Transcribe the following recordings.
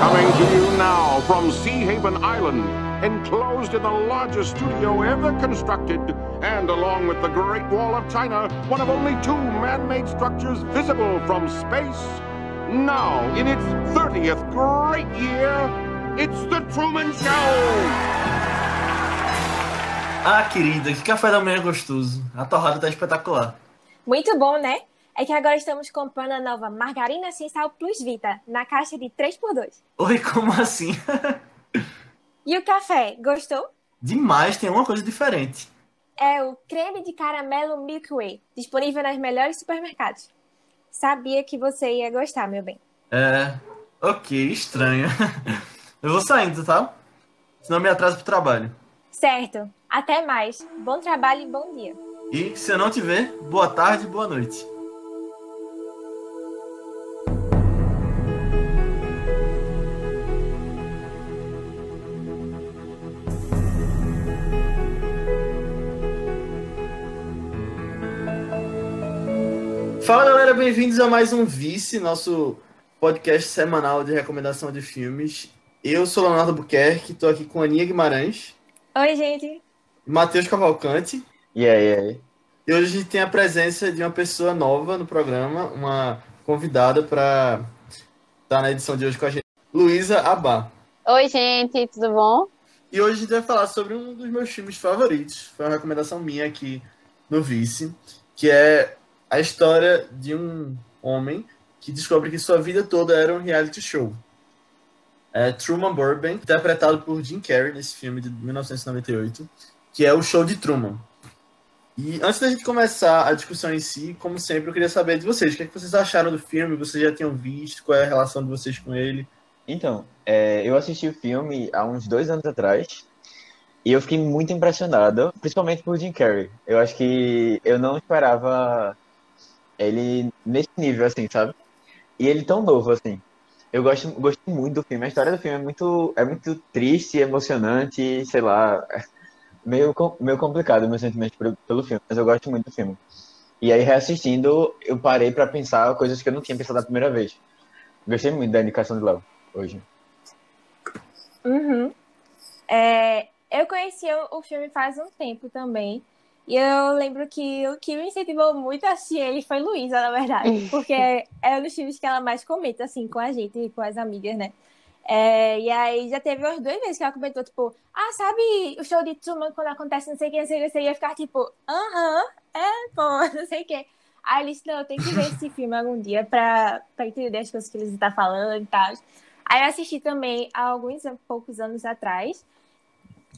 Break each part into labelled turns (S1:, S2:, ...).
S1: Coming to you now from Sea Haven Island, enclosed in the largest studio ever constructed, and along with the Great Wall of China, one of only two man-made structures visible from space. Now, in its 30th great year, it's The Truman Show!
S2: Ah, querida, que café da manhã gostoso. A torrada tá espetacular.
S3: Muito bom, né? É que agora estamos comprando a nova Margarina Sem Sal Plus Vita, na caixa de 3x2.
S2: Oi, como assim?
S3: E o café, gostou?
S2: Demais, tem uma coisa diferente.
S3: É o creme de caramelo Milky Way, disponível nas melhores supermercados. Sabia que você ia gostar, meu bem.
S2: É, ok, estranho. Eu vou saindo, tá? Senão me atraso pro trabalho.
S3: Certo. Até mais. Bom trabalho e bom dia.
S2: E se eu não te ver, boa tarde e boa noite. Fala galera, bem-vindos a mais um Vice, nosso podcast semanal de recomendação de filmes. Eu sou Leonardo Buquerque, estou aqui com a Aninha Guimarães,
S3: Oi, gente.
S2: Matheus Cavalcante,
S4: E aí, e aí?
S2: e hoje a gente tem a presença de uma pessoa nova no programa, uma convidada para estar na edição de hoje com a gente, Luísa Abá.
S5: Oi, gente, tudo bom?
S2: E hoje a gente vai falar sobre um dos meus filmes favoritos, foi uma recomendação minha aqui no Vice, que é a história de um homem que descobre que sua vida toda era um reality show. É Truman Burbank, interpretado por Jim Carrey nesse filme de 1998, que é o Show de Truman. E antes da gente começar a discussão em si, como sempre, eu queria saber de vocês, o que, é que vocês acharam do filme, vocês já tinham visto, qual é a relação de vocês com ele?
S4: Então, é, eu assisti o filme há uns dois anos atrás e eu fiquei muito impressionado, principalmente por Jim Carrey. Eu acho que eu não esperava ele nesse nível, assim, sabe? E ele tão novo, assim. Eu gosto, gostei muito do filme. A história do filme é muito, é muito triste, emocionante, sei lá, meio, meio complicado o meu sentimento pelo, filme, mas eu gosto muito do filme. E aí, reassistindo, eu parei pra pensar coisas que eu não tinha pensado da primeira vez. Gostei muito da indicação de Léo hoje.
S3: Uhum. É, eu conheci o filme faz um tempo também. E eu lembro que o que me incentivou muito a assistir ele foi Luísa, na verdade. Porque é um dos filmes que ela mais comenta, assim, com a gente e com as amigas, né? É, e aí já teve umas duas vezes que ela comentou, tipo, ah, sabe o show de Truman quando acontece não sei o que, não sei o que, você ia ficar tipo, aham, é, pô, não sei o que. Aí ele disse, não, eu tenho que ver esse filme algum dia pra, pra entender as coisas que eles estão falando e tal. Aí eu assisti também há alguns poucos anos atrás.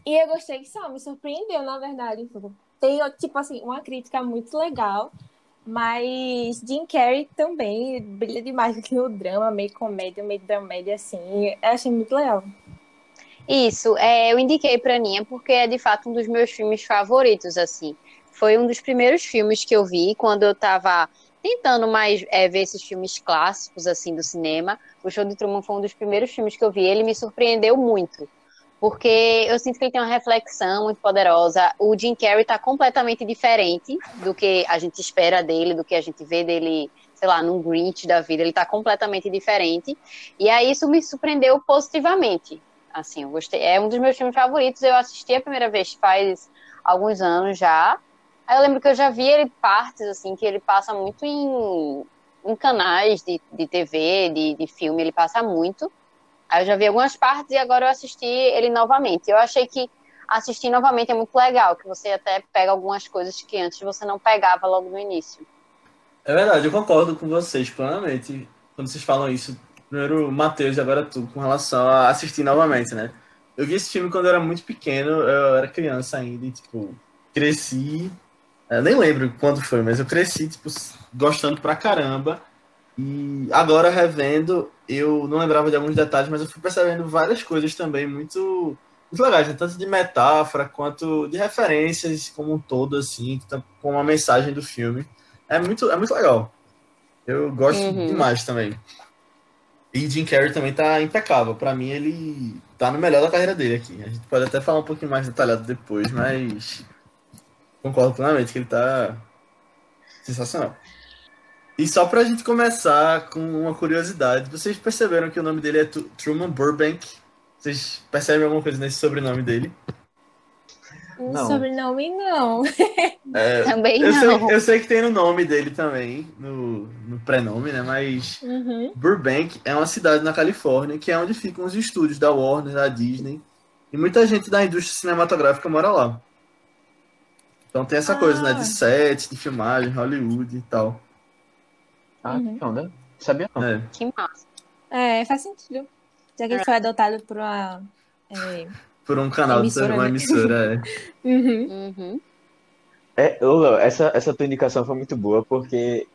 S3: E eu gostei que só me surpreendeu, na verdade. Tem, tipo assim, uma crítica muito legal. Mas Jim Carrey também brilha demais no drama, meio comédia, meio dramédia, assim. Eu achei muito legal.
S5: Isso, é, eu indiquei pra Aninha porque é de fato um dos meus filmes favoritos, assim. Foi um dos primeiros filmes que eu vi quando eu tava tentando mais é, ver esses filmes clássicos, assim, do cinema. O Show de Truman foi um dos primeiros filmes que eu vi. Ele me surpreendeu muito. Porque eu sinto que ele tem uma reflexão muito poderosa. O Jim Carrey tá completamente diferente do que a gente espera dele, do que a gente vê dele, sei lá, num Grinch da vida. Ele tá completamente diferente. E aí isso me surpreendeu positivamente. Assim, eu gostei. É um dos meus filmes favoritos. Eu assisti a primeira vez faz alguns anos já. Aí eu lembro que eu já vi ele partes, assim, que ele passa muito em, em canais de, de TV, de, de filme, ele passa muito. Aí eu já vi algumas partes e agora eu assisti ele novamente. Eu achei que assistir novamente é muito legal, que você até pega algumas coisas que antes você não pegava logo no início.
S2: É verdade, eu concordo com vocês plenamente quando vocês falam isso. Primeiro Matheus e agora tu, com relação a assistir novamente, né? Eu vi esse filme quando eu era muito pequeno, eu era criança ainda e, tipo, cresci. Eu nem lembro quando foi, mas eu cresci, tipo, gostando pra caramba. E agora, revendo, eu não lembrava de alguns detalhes, mas eu fui percebendo várias coisas também muito, muito legais, né? tanto de metáfora quanto de referências como um todo, assim, com a mensagem do filme. É muito, é muito legal. Eu gosto
S5: Uhum.
S2: demais também. E Jim Carrey também tá impecável. Pra mim, ele tá no melhor da carreira dele aqui. A gente pode até falar um pouquinho mais detalhado depois, mas concordo plenamente que ele tá sensacional. E só pra gente começar com uma curiosidade, vocês perceberam que o nome dele é Truman Burbank? Vocês percebem alguma coisa nesse sobrenome dele?
S3: Um
S4: Não.
S3: sobrenome, não.
S2: É,
S5: Também
S2: eu,
S5: não.
S2: sei, eu sei que tem no nome dele também, no, no prenome, né? Mas
S3: Uhum.
S2: Burbank é uma cidade na Califórnia, que é onde ficam os estúdios da Warner, da Disney. E muita gente da indústria cinematográfica mora lá. Então tem essa coisa, né?
S3: Ah.
S2: De set, de filmagem, Hollywood e tal.
S4: Ah,
S3: Uhum.
S4: que onda. Sabia não.
S2: É.
S5: Que massa.
S3: É, faz sentido. Já que ele foi adotado por uma. é,
S2: Por um canal de
S3: Emissora,
S2: uma
S3: né?
S2: emissora, é.
S3: Uhum.
S5: Uhum.
S4: É, Léo, essa, essa tua indicação foi muito boa, porque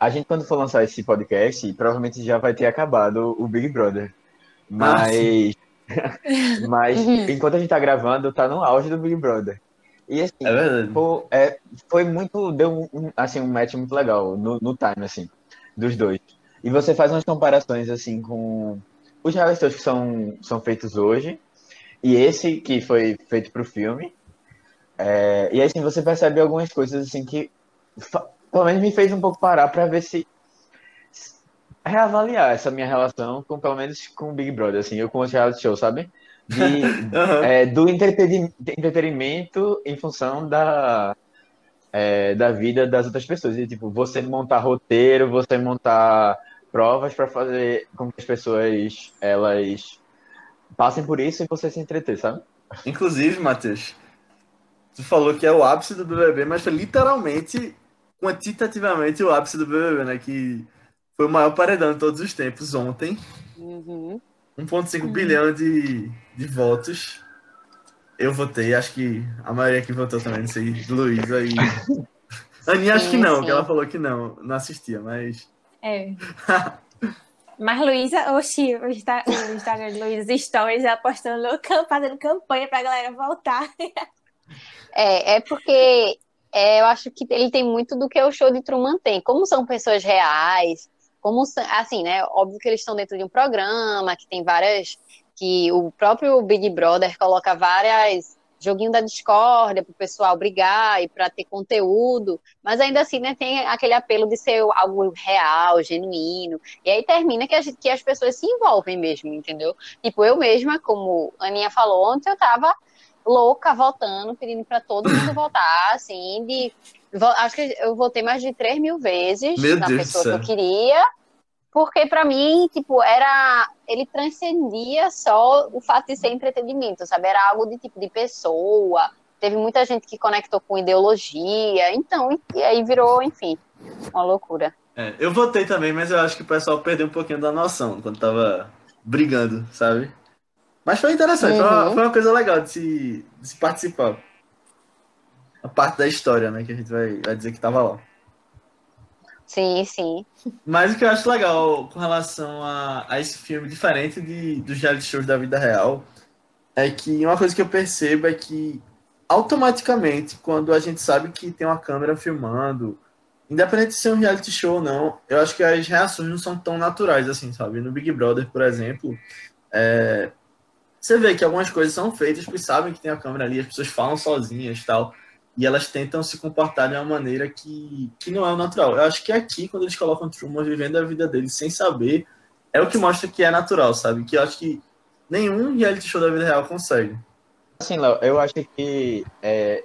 S4: a gente, quando for lançar esse podcast, provavelmente já vai ter acabado o Big Brother. Mas, mas
S5: Uhum.
S4: enquanto a gente tá gravando, tá no auge do Big Brother. E assim,
S2: É
S4: pô, é, foi muito, deu um, assim, um match muito legal no, no time, assim, dos dois. E você faz umas comparações, assim, com os reality shows que são, são feitos hoje, e esse que foi feito pro filme. É, e assim, você percebe algumas coisas, assim, que pelo menos me fez um pouco parar pra ver se reavaliar essa minha relação com, pelo menos, com o Big Brother, assim, eu com os reality shows, sabe? De,
S2: Aham.
S4: é, do entreteni- entretenimento em função da, é, da vida das outras pessoas. E, tipo, você montar roteiro, você montar provas para fazer com que as pessoas elas passem por isso e você se entreter, sabe?
S2: Inclusive, Matheus, tu falou que é o ápice do BBB, mas foi literalmente, quantitativamente, o ápice do BBB, né? Que foi o maior paredão de todos os tempos ontem.
S5: Uhum.
S2: 1,5 bilhão de, de votos. Eu votei, acho que a maioria que votou também, não sei, Luísa e. Aninha, acho que não,
S5: sim.
S2: que ela falou que não, não assistia, mas.
S3: É. Mas Luísa, oxi, o, Insta- o Instagram de Luísa Stories ela postando, fazendo campanha pra galera voltar.
S5: É, é porque é, eu acho que ele tem muito do que o show de Truman tem. Como são pessoas reais, como assim, né? Óbvio que eles estão dentro de um programa que tem várias. que o próprio Big Brother coloca várias joguinho da discórdia para o pessoal brigar e para ter conteúdo, mas ainda assim, né, tem aquele apelo de ser algo real, genuíno. E aí termina que, gente- que as pessoas se envolvem mesmo, entendeu? Tipo, eu mesma, como a Aninha falou ontem, eu tava louca votando, pedindo para todo mundo votar, assim, de. Acho que eu votei mais de 3 mil vezes
S2: Meu
S5: na
S2: Deus
S5: pessoa que
S2: céu.
S5: eu queria, porque para mim, tipo, era. Ele transcendia só o fato de ser entretenimento, sabe? Era algo de tipo de pessoa. Teve muita gente que conectou com ideologia, então, e aí virou, enfim, uma loucura.
S2: É, eu votei também, mas eu acho que o pessoal perdeu um pouquinho da noção quando tava brigando, sabe? Mas foi interessante, foi, uma,
S5: Uhum.
S2: foi uma coisa legal de se, de se participar. A parte da história, né, que a gente vai, vai dizer que tava lá.
S5: Sim, sim.
S2: Mas o que eu acho legal com relação a, a esse filme, diferente de, dos reality shows da vida real, é que uma coisa que eu percebo é que automaticamente, quando a gente sabe que tem uma câmera filmando, independente de ser um reality show ou não, eu acho que as reações não são tão naturais assim, sabe? No Big Brother, por exemplo, é, você vê que algumas coisas são feitas porque sabem que tem a câmera ali, as pessoas falam sozinhas e tal, e elas tentam se comportar de uma maneira que, que não é o natural. Eu acho que aqui, quando eles colocam Truman vivendo a vida dele sem saber, é o que mostra que é natural, sabe? Que eu acho que nenhum reality show da vida real consegue.
S4: Assim, Léo, eu acho que é,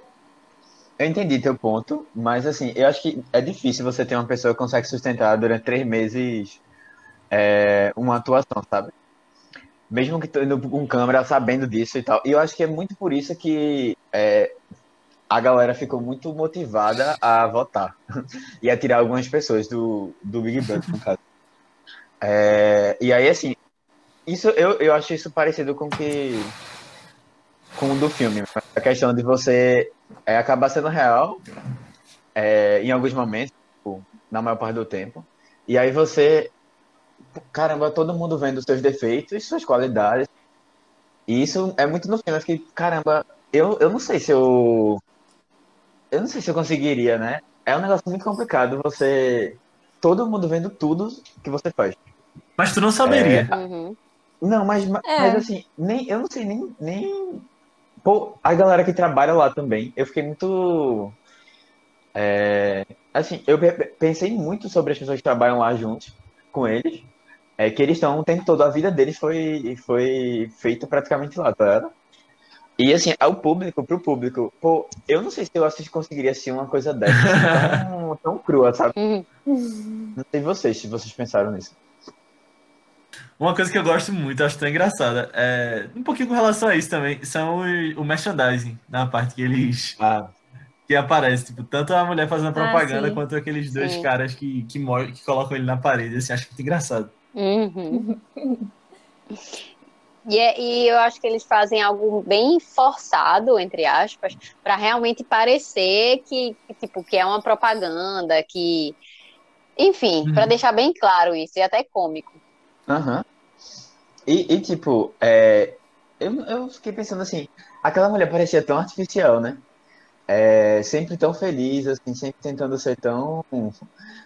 S4: eu entendi teu ponto, mas assim, eu acho que é difícil você ter uma pessoa que consegue sustentar durante três meses é, uma atuação, sabe? Mesmo que tendo com câmera sabendo disso e tal. E eu acho que é muito por isso que é, a galera ficou muito motivada a votar e a tirar algumas pessoas do, do Big Brother, no caso. É, e aí, assim, isso eu, eu acho isso parecido com que com o do filme. A questão de você é, acabar sendo real é, em alguns momentos, tipo, na maior parte do tempo. E aí você, caramba, todo mundo vendo seus defeitos, suas qualidades. E isso é muito no filme. Eu fiquei, caramba, eu, eu não sei se eu. Eu não sei se eu conseguiria, né? É um negócio muito complicado você. Todo mundo vendo tudo que você faz.
S2: Mas tu não saberia.
S5: Uhum.
S4: Não, mas, ma-
S3: É.
S4: mas assim, nem, eu não sei nem, nem. Pô, a galera que trabalha lá também, eu fiquei muito. É, assim, eu pe- pensei muito sobre as pessoas que trabalham lá juntos com eles. É que eles estão o tempo todo, a vida deles foi, foi feita praticamente lá, tá ligado? E assim, ao público, pro público, pô, eu não sei se eu assisti, conseguiria assistir uma coisa dessa, assim, tão, tão crua, sabe?
S5: Uhum.
S4: Não sei vocês, se vocês pensaram nisso.
S2: Uma coisa que eu gosto muito, acho tão engraçada, é, um pouquinho com relação a isso também, são o, o merchandising, na parte que eles
S4: Ah,
S2: que aparece, tipo, tanto a mulher fazendo propaganda
S3: sim.
S2: quanto aqueles dois
S5: Sim.
S2: caras que, que, que colocam ele na parede, assim, acho muito engraçado.
S5: Uhum. E, é- e eu acho que eles fazem algo bem forçado, entre aspas, para realmente parecer que, que, tipo, que é uma propaganda, que. Enfim,
S2: Uhum.
S5: para deixar bem claro isso, e até cômico.
S4: Aham. E, e, tipo, é, eu, eu fiquei pensando assim, aquela mulher parecia tão artificial, né? É, sempre tão feliz, assim, sempre tentando ser tão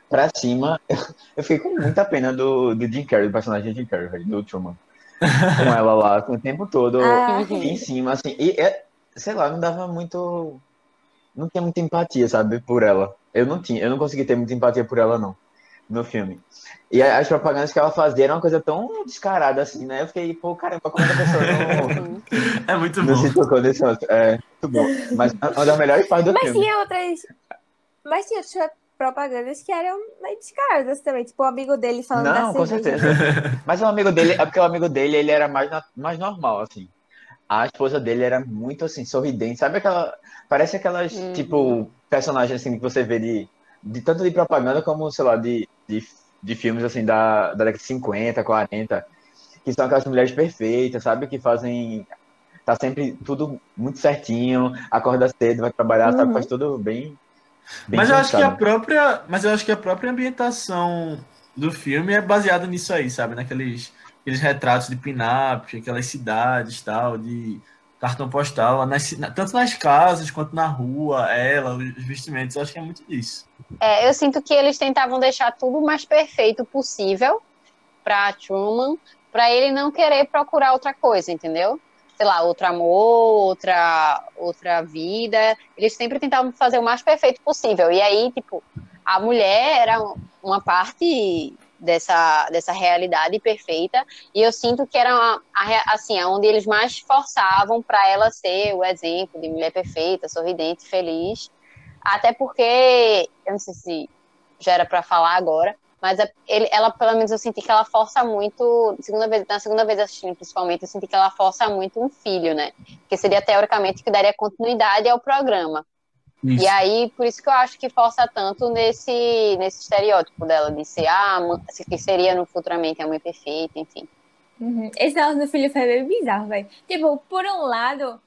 S4: pra cima. Eu fiquei com muita pena do, do Jim Carrey, do personagem de Jim Carrey, do Truman. Com ela lá, com o tempo todo
S3: Ah,
S4: em cima, assim. E, é, sei lá, não dava muito. Não tinha muita empatia, sabe, por ela. Eu não tinha, eu não consegui ter muita empatia por ela, não, no filme. E as propagandas que ela fazia era uma coisa tão descarada, assim, né? Eu fiquei, pô, caramba, como é que a pessoa não.
S2: É muito
S4: não
S2: bom.
S4: se tocou nesse assunto? É, muito bom. Mas uma das melhores partes do
S3: Mas
S4: filme.
S3: tinha outras. Mas tinha outras propagandas que eram descaradas também. Tipo, o amigo dele falando da
S4: Não, com
S3: cerveja.
S4: certeza. Mas o amigo dele, é porque o amigo dele, ele era mais, mais normal, assim. A esposa dele era muito, assim, sorridente. Sabe aquela... Parece aquelas,
S5: Uhum.
S4: tipo, personagens, assim, que você vê de, de tanto de propaganda como, sei lá, de, de, de filmes, assim, da, da década de 50, 40. Que são aquelas mulheres perfeitas, sabe? Que fazem... Tá sempre tudo muito certinho. Acorda cedo, vai trabalhar, sabe?
S3: Uhum.
S4: Faz tudo bem... bem
S2: Mas eu acho que a própria, mas eu acho que a própria ambientação do filme é baseada nisso aí, sabe? Naqueles aqueles retratos de pin-up, aquelas cidades, tal, de cartão postal, nas tanto nas casas quanto na rua, ela, os vestimentos, eu acho que é muito disso.
S5: É, eu sinto que eles tentavam deixar tudo o mais perfeito possível para Truman, para ele não querer procurar outra coisa, entendeu? Sei lá, outro amor, outra outra vida. Eles sempre tentavam fazer o mais perfeito possível. E aí, tipo, a mulher era uma parte dessa dessa realidade perfeita, e eu sinto que era assim, onde eles mais forçavam para ela ser o exemplo de mulher perfeita, sorridente, feliz. Até porque, eu não sei se já era pra falar agora, mas a- ele- ela, pelo menos, eu senti que ela força muito, segunda vez, na segunda vez assistindo, principalmente, eu senti que ela força muito um filho, né? Que seria, teoricamente, que daria continuidade ao programa.
S2: Isso.
S5: E aí, por isso que eu acho que força tanto nesse, nesse estereótipo dela, de ser, ah, mãe- que seria no futuramente a mãe perfeita, enfim.
S3: Uhum. Esse negócio do filho foi bem bizarro, velho. Tipo, por um lado,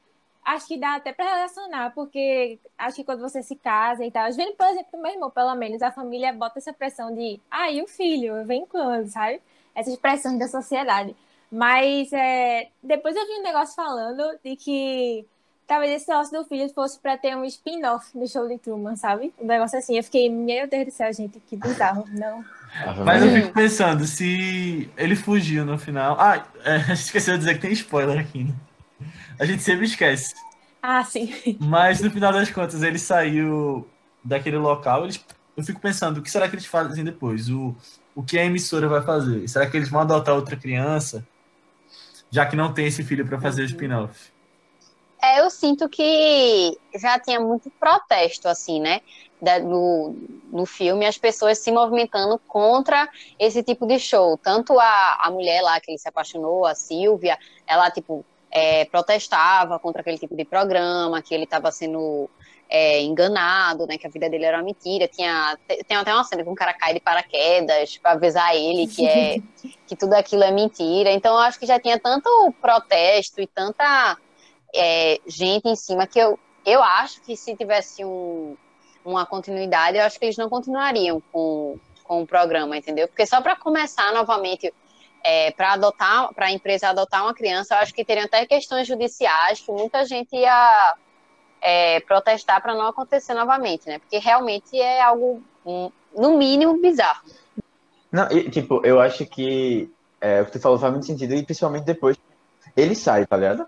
S3: acho que dá até pra relacionar, porque acho que quando você se casa e tal, vendo, por exemplo, do meu irmão, pelo menos, a família bota essa pressão de, ah, e o filho? Vem quando, sabe? Essas pressões da sociedade. Mas é, depois eu vi um negócio falando de que talvez esse negócio do filho fosse pra ter um spin-off do show de Truman, sabe? Um negócio assim. Eu fiquei, meu Deus do céu, gente, que bizarro. Não.
S2: Mas eu fico pensando, se ele fugiu no final. Ah, é, esqueceu de dizer que tem spoiler aqui, né? A gente sempre esquece.
S3: Ah, sim.
S2: Mas no final das contas, ele saiu daquele local. Eles, eu fico pensando, o que será que eles fazem depois? O, o que a emissora vai fazer? Será que eles vão adotar outra criança? Já que não tem esse filho para fazer o spin-off.
S5: É, eu sinto que já tinha muito protesto, assim, né? Da, do, no filme, as pessoas se movimentando contra esse tipo de show. Tanto a, a mulher lá que ele se apaixonou, a Silvia, ela, tipo, é, protestava contra aquele tipo de programa, que ele estava sendo é, enganado, né? Que a vida dele era uma mentira. Tinha, tem até uma cena que um cara cai de paraquedas para avisar ele que, é, que tudo aquilo é mentira. Então, eu acho que já tinha tanto protesto e tanta é, gente em cima que eu, eu acho que se tivesse um, uma continuidade, eu acho que eles não continuariam com, com o programa, entendeu? Porque só para começar novamente, é, para adotar, para a empresa adotar uma criança, eu acho que teriam até questões judiciais que muita gente ia é, protestar para não acontecer novamente, né? Porque realmente é algo, um, no mínimo, bizarro.
S4: Não, e, tipo, eu acho que é, o que tu falou faz muito sentido, e principalmente depois ele sai, tá ligado?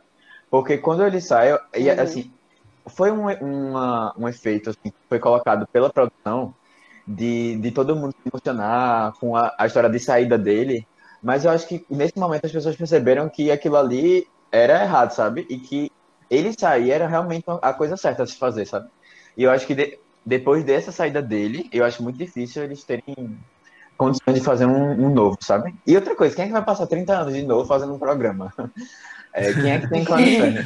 S4: Porque quando ele sai, e,
S5: Uhum.
S4: assim, foi um, uma, um efeito assim, que foi colocado pela produção de, de todo mundo se emocionar com a, a história de saída dele. Mas eu acho que nesse momento as pessoas perceberam que aquilo ali era errado, sabe? E que ele sair era realmente a coisa certa a se fazer, sabe? E eu acho que de, depois dessa saída dele, eu acho muito difícil eles terem condições de fazer um, um, novo, sabe? E outra coisa, quem é que vai passar 30 anos de novo fazendo um programa? É, quem é que tem condições?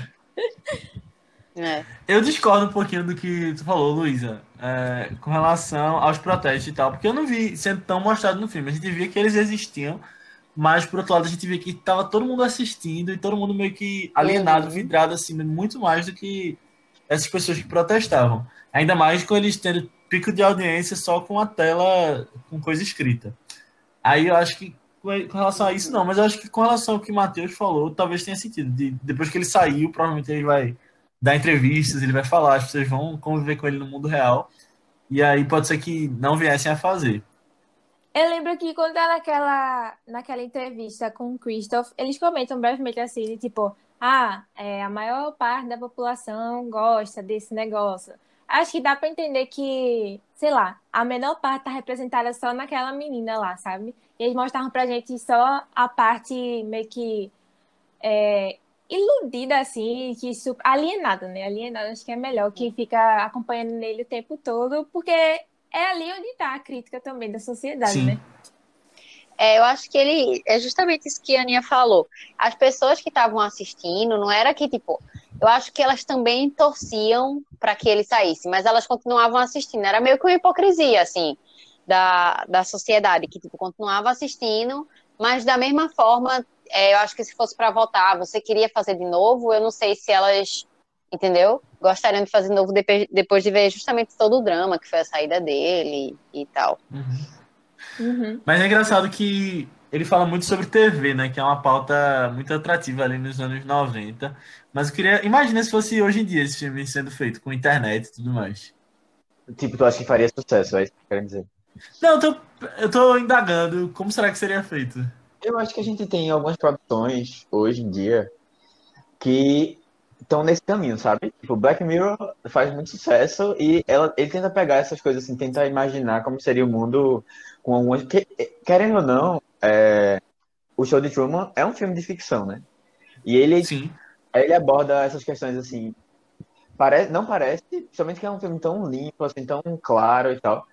S2: É. Eu discordo um pouquinho do que tu falou, Luísa, é, com relação aos protestos e tal, porque eu não vi sendo tão mostrado no filme. A gente via que eles existiam, mas por outro lado a gente via que tava todo mundo assistindo e todo mundo meio que alienado, uhum. vidrado assim, muito mais do que essas pessoas que protestavam. Ainda mais com eles tendo pico de audiência só com a tela com coisa escrita. Aí eu acho que com relação a isso não, mas eu acho que com relação ao que o Matheus falou, talvez tenha sentido. De, depois que ele saiu, provavelmente ele vai dar entrevistas, ele vai falar, as pessoas vão conviver com ele no mundo real. E aí pode ser que não viessem a fazer.
S3: Eu lembro que quando tá naquela, naquela entrevista com o Christoph, eles comentam brevemente assim, tipo, ah, é, a maior parte da população gosta desse negócio. Acho que dá para entender que, sei lá, a menor parte tá representada só naquela menina lá, sabe? E eles mostravam pra gente só a parte meio que é, iludida, assim, que alienada, né? Alienada, acho que é melhor, que fica acompanhando nele o tempo todo, porque é ali onde está a crítica também da sociedade, Sim. né?
S5: É, eu acho que ele é justamente isso que a Aninha falou. As pessoas que estavam assistindo, não era que, tipo, eu acho que elas também torciam para que ele saísse, mas elas continuavam assistindo. Era meio que uma hipocrisia, assim, da, da sociedade, que, tipo, continuava assistindo, mas da mesma forma é, eu acho que se fosse para votar, você queria fazer de novo, eu não sei se elas, entendeu? Gostariam de fazer novo depois de ver justamente todo o drama que foi a saída dele e tal.
S2: Uhum. Uhum. Mas é engraçado que ele fala muito sobre TV, né? Que é uma pauta muito atrativa ali nos anos 90. Mas eu queria. Imagina se fosse hoje em dia esse filme sendo feito com internet e tudo mais.
S4: Tipo, tu acha que faria sucesso, é isso que eu dizer?
S2: Não, eu tô, eu tô indagando como será que seria feito.
S4: Eu acho que a gente tem algumas produções hoje em dia que estão nesse caminho, sabe? Tipo, Black Mirror faz muito sucesso e ela, ele tenta pegar essas coisas assim, tenta imaginar como seria o mundo com algumas. Que, querendo ou não, é, o Show de Truman é um filme de ficção, né? E ele, Sim. ele aborda essas questões assim. Parece, não parece, somente que é um filme tão limpo, assim, tão claro e tal.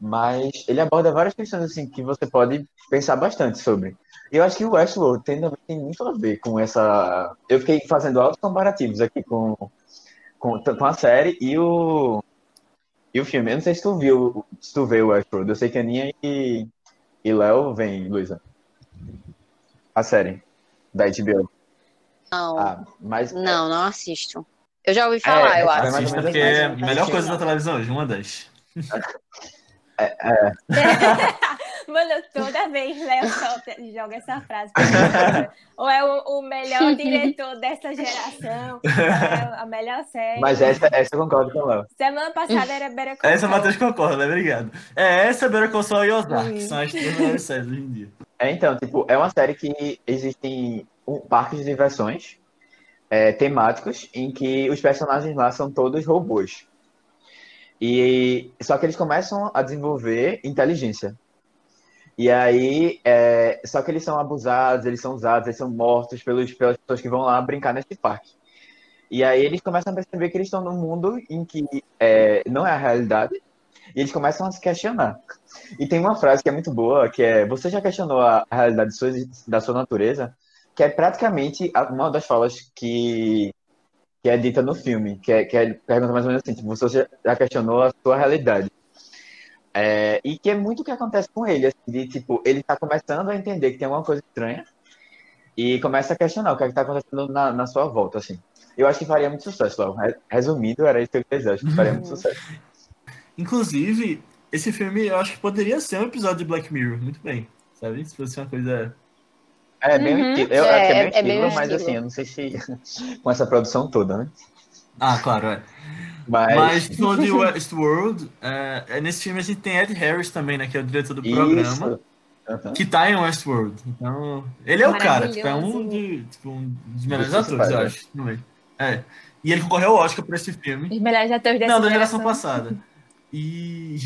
S4: Mas ele aborda várias questões assim que você pode pensar bastante sobre. Eu acho que o Westworld tem, também tem muito a ver com essa. Eu fiquei fazendo altos comparativos aqui com, com, com a série e o, e o filme. Eu não sei se tu viu, se tu vê o Westworld. Eu sei que a Aninha e, e Léo vem, Luísa. A série da HBO.
S5: Não. Ah, mas... Não, não assisto. Eu já ouvi falar, é, eu acho.
S2: Assista porque é a melhor coisa da televisão hoje, uma das.
S4: É, é.
S3: Mano, toda vez Léo joga essa frase. ou é o, o, melhor diretor dessa geração, é a melhor série.
S4: Mas essa, essa eu concordo com o Léo.
S3: Semana passada era Better Call
S2: Essa Matheus concorda, né? Obrigado. É essa, Better Call Saul e Ozark, que são as três melhores séries hoje em dia.
S4: É, então, tipo, é uma série que existem um, parques de diversões é, temáticos em que os personagens lá são todos robôs. E só que eles começam a desenvolver inteligência. E aí, é, só que eles são abusados, eles são usados, eles são mortos pelos, pelas pessoas que vão lá brincar nesse parque. E aí eles começam a perceber que eles estão num mundo em que é, não é a realidade, e eles começam a se questionar. E tem uma frase que é muito boa, que é, você já questionou a realidade sua, da sua natureza? Que é praticamente uma das falas que que é dita no filme, que é, que é pergunta mais ou menos assim, tipo, você já questionou a sua realidade. É, e que é muito o que acontece com ele, assim, de, tipo, ele tá começando a entender que tem alguma coisa estranha e começa a questionar o que é está acontecendo na, na sua volta, assim. Eu acho que faria muito sucesso, Léo. Resumindo, era isso que eu queria acho que faria muito sucesso.
S2: Inclusive, esse filme eu acho que poderia ser um episódio de Black Mirror, muito bem, sabe? Se fosse uma coisa
S4: é bem uhum. estilo. Eu é, acho que é bem é, estilo, é mas estilo. assim, eu não sei se com essa produção toda, né?
S2: Ah, claro, é. Mas, mas de Westworld, é, é, nesse filme a gente tem Ed Harris também, né? Que é o diretor do programa. Uhum. Que tá em Westworld. Então, ele é o cara, tipo, é um, de, tipo, um dos melhores atores, eu acho. No meio. É. E ele concorreu ao Oscar por esse filme.
S3: Os melhores atores dessa
S2: Não, da geração passada. E.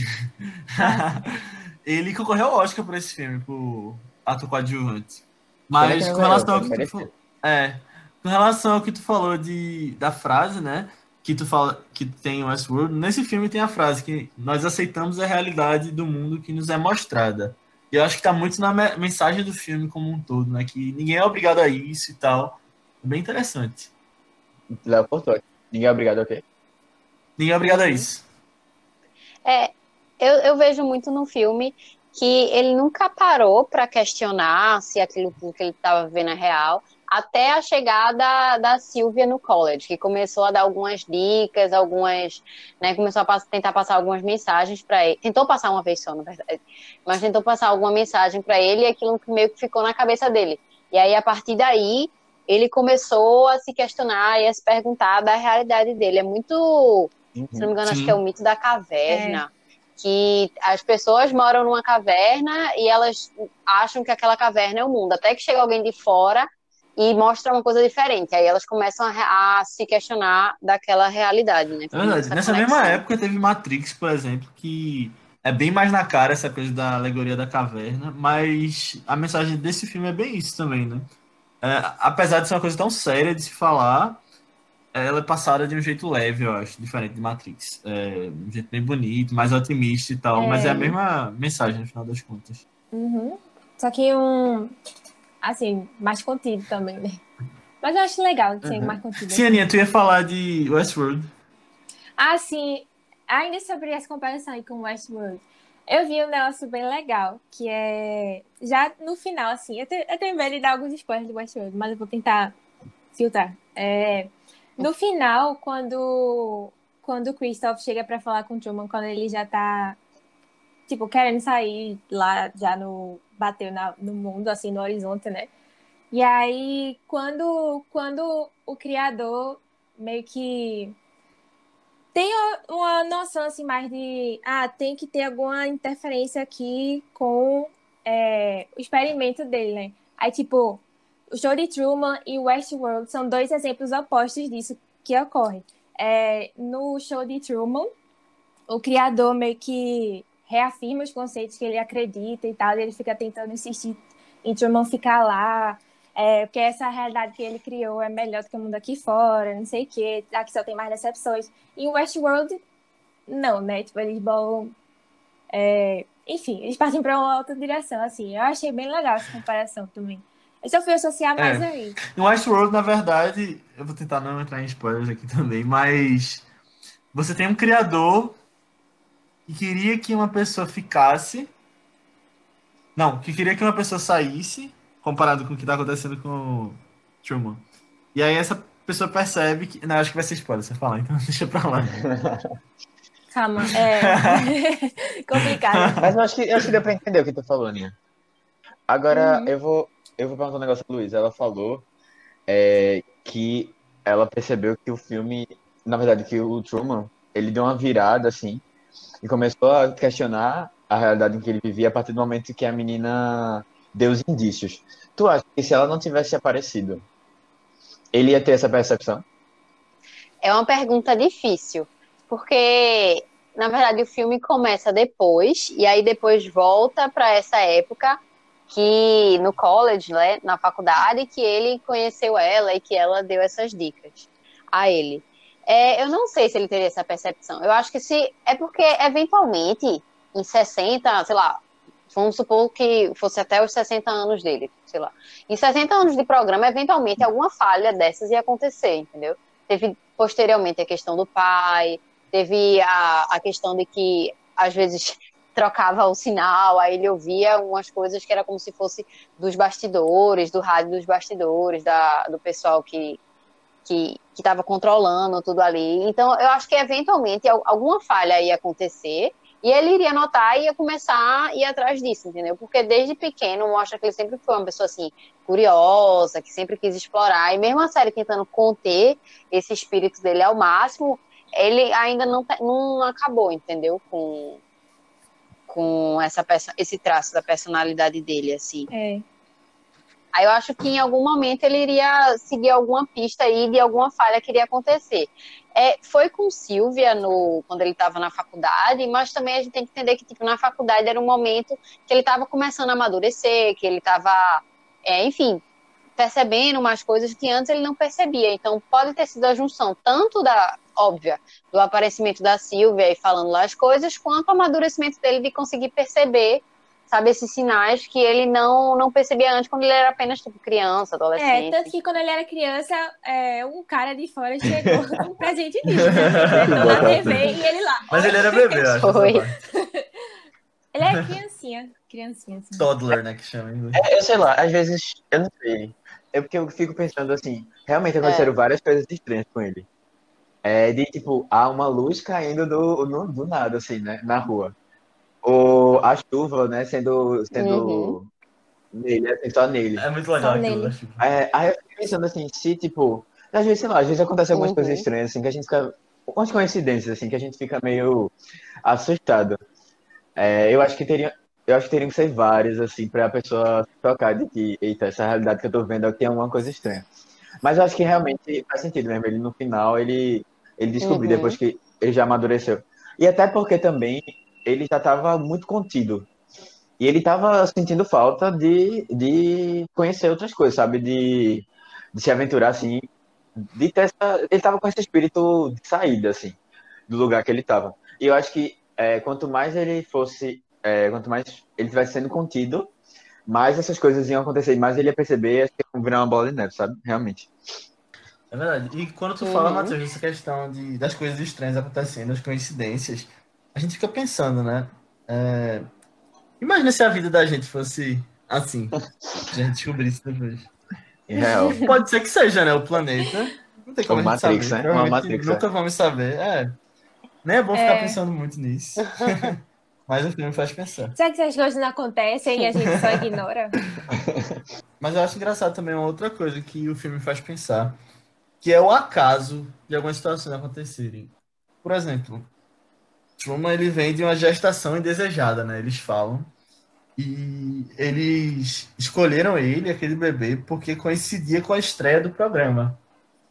S2: ele concorreu ao Oscar por esse filme, por ator coadjuvante. Mas com relação ao que tu falou. É. Com relação ao que tu falou de, da frase, né? Que tu fala que tem Westworld, nesse filme tem a frase que nós aceitamos a realidade do mundo que nos é mostrada. E eu acho que tá muito na mensagem do filme como um todo, né? Que ninguém é obrigado a isso e tal. É bem interessante.
S4: Léo Porto, ninguém é obrigado a quê?
S2: Ninguém é obrigado a isso.
S5: É, eu, eu vejo muito no filme que ele nunca parou para questionar se aquilo que ele estava vendo é real, até a chegada da Silvia no college, que começou a dar algumas dicas, algumas, né, começou a tentar passar algumas mensagens para ele. Tentou passar uma vez só, na verdade, mas tentou passar alguma mensagem para ele e aquilo meio que ficou na cabeça dele. E aí a partir daí ele começou a se questionar e a se perguntar da realidade dele. É muito, uhum, se não me engano, sim. acho que é o mito da caverna. É. Que as pessoas moram numa caverna e elas acham que aquela caverna é o mundo. Até que chega alguém de fora e mostra uma coisa diferente. Aí elas começam a, a se questionar daquela realidade, né?
S2: É verdade. Nessa conexão. mesma época teve Matrix, por exemplo, que é bem mais na cara essa coisa da alegoria da caverna, mas a mensagem desse filme é bem isso também, né? É, apesar de ser uma coisa tão séria de se falar, ela é passada de um jeito leve, eu acho, diferente de Matrix. É, um jeito bem bonito, mais otimista e tal, é. mas é a mesma mensagem no final das contas.
S3: Uhum. Só que um, assim, mais contido também, né? Mas eu acho legal ser uhum. mais contido.
S2: Sim, Aninha, tu ia falar de Westworld.
S3: Ah, sim. Ainda sobre essa comparação aí com Westworld. Eu vi um negócio bem legal, que é. Já no final, assim, eu, te, eu tenho medo de dar alguns spoilers do Westworld, mas eu vou tentar filtrar. É, no final, quando, quando o Christoph chega para falar com o Truman, quando ele já tá, tipo, querendo sair lá já no bateu na, no mundo, assim, no horizonte, né? E aí, quando, quando o criador meio que tem uma noção, assim, mais de, ah, tem que ter alguma interferência aqui com é, o experimento dele, né? Aí, tipo, o show de Truman e Westworld são dois exemplos opostos disso que ocorre. É, no show de Truman, o criador meio que reafirma os conceitos que ele acredita e tal, e ele fica tentando insistir em Truman ficar lá, é, porque essa realidade que ele criou é melhor do que o mundo aqui fora, não sei o quê, aqui só tem mais decepções. E o Westworld, não, né? Tipo, eles vão. É, enfim, eles partem para uma outra direção, assim. Eu achei bem legal essa comparação também. Eu só fui associar mais é. aí.
S2: No Westworld, na verdade, eu vou tentar não entrar em spoilers aqui também, mas você tem um criador que queria que uma pessoa ficasse. Não, que queria que uma pessoa saísse, comparado com o que está acontecendo com o Truman. E aí essa pessoa percebe que. Não, acho que vai ser spoiler você falar, então deixa pra lá.
S3: Calma, é. complicado.
S4: Mas eu acho que, eu acho que deu pra entender o que tu falou, Aninha. Agora, uhum. eu, vou, eu vou perguntar um negócio pra Luiz. Ela falou é, que ela percebeu que o filme, na verdade, que o Truman, ele deu uma virada, assim, e começou a questionar a realidade em que ele vivia a partir do momento que a menina deu os indícios. Tu acha que se ela não tivesse aparecido, ele ia ter essa percepção?
S5: É uma pergunta difícil, porque na verdade o filme começa depois e aí depois volta para essa época que no college, né, na faculdade, que ele conheceu ela e que ela deu essas dicas a ele. É, eu não sei se ele teria essa percepção. Eu acho que se. É porque, eventualmente, em 60, sei lá, vamos supor que fosse até os 60 anos dele, sei lá. Em 60 anos de programa, eventualmente, alguma falha dessas ia acontecer, entendeu? Teve posteriormente a questão do pai, teve a, a questão de que, às vezes, trocava o sinal, aí ele ouvia umas coisas que era como se fosse dos bastidores, do rádio dos bastidores, da, do pessoal que que estava controlando tudo ali. Então, eu acho que eventualmente alguma falha ia acontecer e ele iria notar e ia começar a ir atrás disso, entendeu? Porque desde pequeno mostra que ele sempre foi uma pessoa assim, curiosa, que sempre quis explorar. E mesmo a série tentando conter esse espírito dele ao máximo, ele ainda não, não acabou, entendeu? Com, com essa esse traço da personalidade dele, assim.
S3: É.
S5: Aí eu acho que em algum momento ele iria seguir alguma pista aí de alguma falha que iria acontecer. É, foi com Silvia no, quando ele estava na faculdade, mas também a gente tem que entender que tipo, na faculdade era um momento que ele estava começando a amadurecer, que ele estava, é, enfim, percebendo umas coisas que antes ele não percebia. Então pode ter sido a junção tanto da óbvia do aparecimento da Silvia e falando lá as coisas, quanto o amadurecimento dele de conseguir perceber sabe, esses sinais que ele não, não percebia antes quando ele era apenas tipo criança, adolescente.
S3: É, tanto que quando ele era criança, é, um cara de fora chegou com um presente disso, né? na TV e ele lá.
S2: Mas ele era bebê, acho.
S5: Foi.
S3: É criancinha, criancinha, assim.
S2: Toddler, né, que chama em inglês.
S4: É, eu sei lá, às vezes, eu não sei. É porque eu fico pensando assim, realmente aconteceram várias coisas estranhas com ele. É de tipo, há uma luz caindo do, no- do nada, assim, né? Na rua. Ou a chuva, né, sendo, sendo
S5: Uhum.
S4: nele, assim, só nele.
S2: É muito legal aquilo, né.
S4: É, aí eu fico pensando assim, se tipo, às vezes, sei lá, às vezes acontece algumas
S5: Uhum.
S4: coisas estranhas, assim, que a gente fica. Umas coincidências, assim, que a gente fica meio assustado. É, eu acho que teria. Eu acho que teriam que ser várias, assim, pra pessoa se tocar de que, eita, essa realidade que eu tô vendo aqui é uma coisa estranha. Mas eu acho que realmente faz sentido mesmo. Ele, no final, ele, ele descobriu,
S5: Uhum.
S4: depois que ele já amadureceu. E até porque também ele já estava muito contido. E ele estava sentindo falta de, de conhecer outras coisas, sabe? De, de se aventurar, assim. De ter essa, ele estava com esse espírito de saída, assim, do lugar que ele estava. E eu acho que é, quanto mais ele fosse, é, quanto mais ele estivesse sendo contido, mais essas coisas iam acontecer, mais ele ia perceber, acho que iam virar uma bola de neve, sabe? Realmente.
S2: É verdade. E quando tu fala,
S5: Uhum.
S2: Matheus, dessa questão de, das coisas estranhas acontecendo, as coincidências, a gente fica pensando, né? É, Imagina se a vida da gente fosse assim. Se a gente descobrisse depois.
S4: Real.
S2: Pode ser que seja, né? O planeta. Não tem como
S4: Uma
S2: a gente
S4: Matrix,
S2: saber.
S4: né? Uma Matrix,
S2: nunca vamos saber. É. Nem é bom ficar
S3: É.
S2: pensando muito nisso. Mas o filme faz pensar.
S3: Será que essas coisas não acontecem e a gente só ignora?
S2: Mas eu acho engraçado também uma outra coisa que o filme faz pensar, que é o acaso de algumas situações acontecerem. Por exemplo, Truman ele vem de uma gestação indesejada, né? Eles falam. E eles escolheram ele, aquele bebê, porque coincidia com a estreia do programa.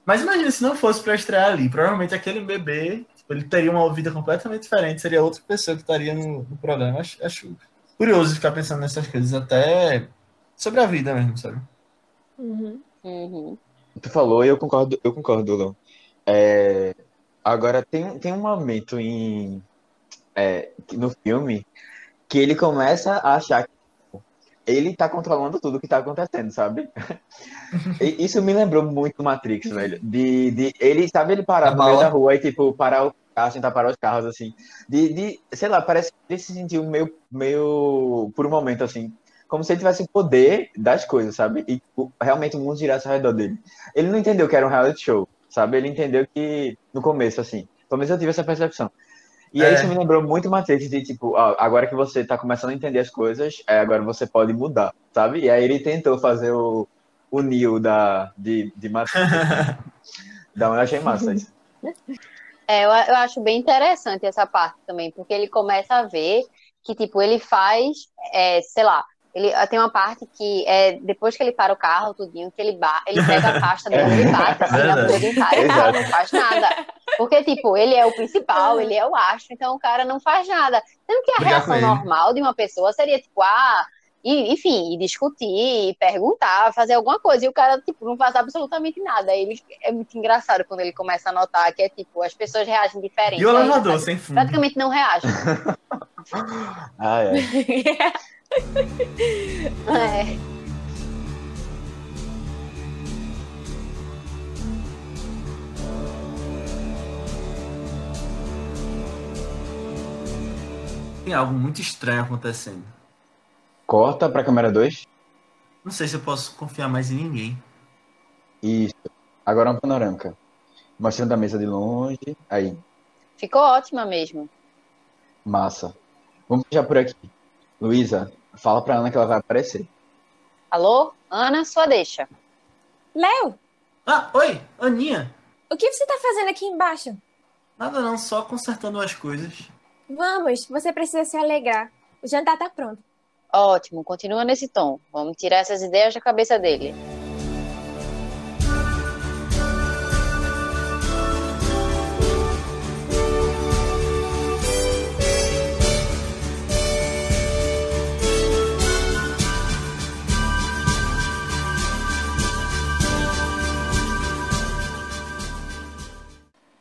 S2: Mas imagina se não fosse para estrear ali, provavelmente aquele bebê ele teria uma vida completamente diferente, seria outra pessoa que estaria no, no programa. Acho, acho curioso ficar pensando nessas coisas, até sobre a vida mesmo, sabe?
S3: Uhum.
S5: Uhum.
S4: Tu falou e eu concordo, eu concordo, Léo. É, agora, tem, tem um momento em, é, no filme que ele começa a achar que ele tá controlando tudo que tá acontecendo, sabe? E Isso me lembrou muito Matrix, velho. De, de ele, sabe, ele parar
S2: A
S4: no meio
S2: bala.
S4: da rua e, tipo, parar o carro, tentar parar os carros, assim. De, de, sei lá, parece que ele se sentiu meio, meio, por um momento, assim, como se ele tivesse o poder das coisas, sabe? E realmente o mundo girasse ao redor dele. Ele não entendeu que era um reality show, sabe? Ele entendeu que, no começo, assim, pelo menos eu tive essa percepção. E aí
S2: É.
S4: isso me lembrou muito Matrix, de tipo, ó, agora que você tá começando a entender as coisas, é, agora você pode mudar, sabe? E aí ele tentou fazer o, o Neo da, de, de Matrix. Então eu achei massa isso.
S5: É, eu, eu acho bem interessante essa parte também, porque ele começa a ver que, tipo, ele faz, é, sei lá, ele tem uma parte que é depois que ele para o carro, tudinho, que ele, ba ele pega a pasta dele e bate assim na do cara e o cara não faz nada. Porque, tipo, ele é o principal, ele é o astro, então o cara não faz nada. Sendo que a
S2: Brigar com
S5: reação normal de uma pessoa seria, tipo, ah, e, enfim, e discutir, e perguntar, fazer alguma coisa. E o cara, tipo, não faz absolutamente nada. Ele, é muito engraçado quando ele começa a notar que é, tipo, as pessoas reagem diferente.
S2: E o
S5: sabe?
S2: sem fundo.
S5: Praticamente não reagem.
S4: Ah, é.
S5: É.
S2: Tem algo muito estranho acontecendo.
S4: Corta pra câmera 2.
S2: Não sei se eu posso confiar mais em ninguém.
S4: Isso. Agora uma panorâmica. Mostrando a mesa de longe. Aí,
S5: Ficou ótima mesmo.
S4: massa. Vamos já por aqui. Luísa, fala pra Ana que ela vai aparecer.
S5: Alô? Ana, sua deixa.
S3: Léo,
S2: Ah, oi, Aninha.
S3: o que você tá fazendo aqui embaixo?
S2: Nada não, só consertando as coisas.
S3: Vamos, você precisa se alegrar. O jantar tá pronto.
S5: Ótimo, continua nesse tom. Vamos tirar essas ideias da cabeça dele.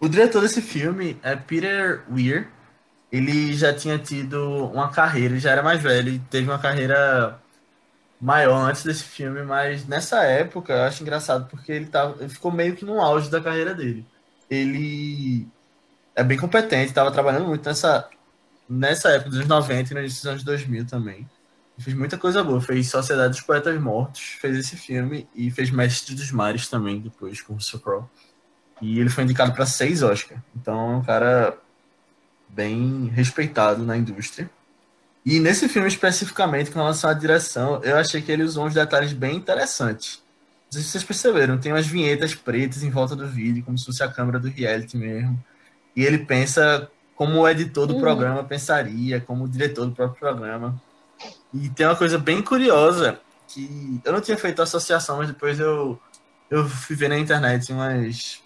S2: O diretor desse filme é Peter Weir. Ele já tinha tido uma carreira, ele já era mais velho, ele teve uma carreira maior antes desse filme, mas nessa época eu acho engraçado porque ele, tava, ele ficou meio que no auge da carreira dele. Ele é bem competente, estava trabalhando muito nessa, nessa época dos 90 e no início dos anos 2000 também. Fez muita coisa boa, fez Sociedade dos Poetas Mortos, fez esse filme e fez Mestre dos Mares também depois com o Crowe. E ele foi indicado para seis Oscars. Então é um cara bem respeitado na indústria. E nesse filme especificamente, com relação à direção, eu achei que ele usou uns detalhes bem interessantes. Não sei se vocês perceberam, tem umas vinhetas pretas em volta do vídeo, como se fosse a câmera do reality mesmo. E ele pensa como o editor do
S5: Uhum.
S2: programa pensaria, como o diretor do próprio programa. E tem uma coisa bem curiosa, que eu não tinha feito associação, mas depois eu, eu fui ver na internet umas,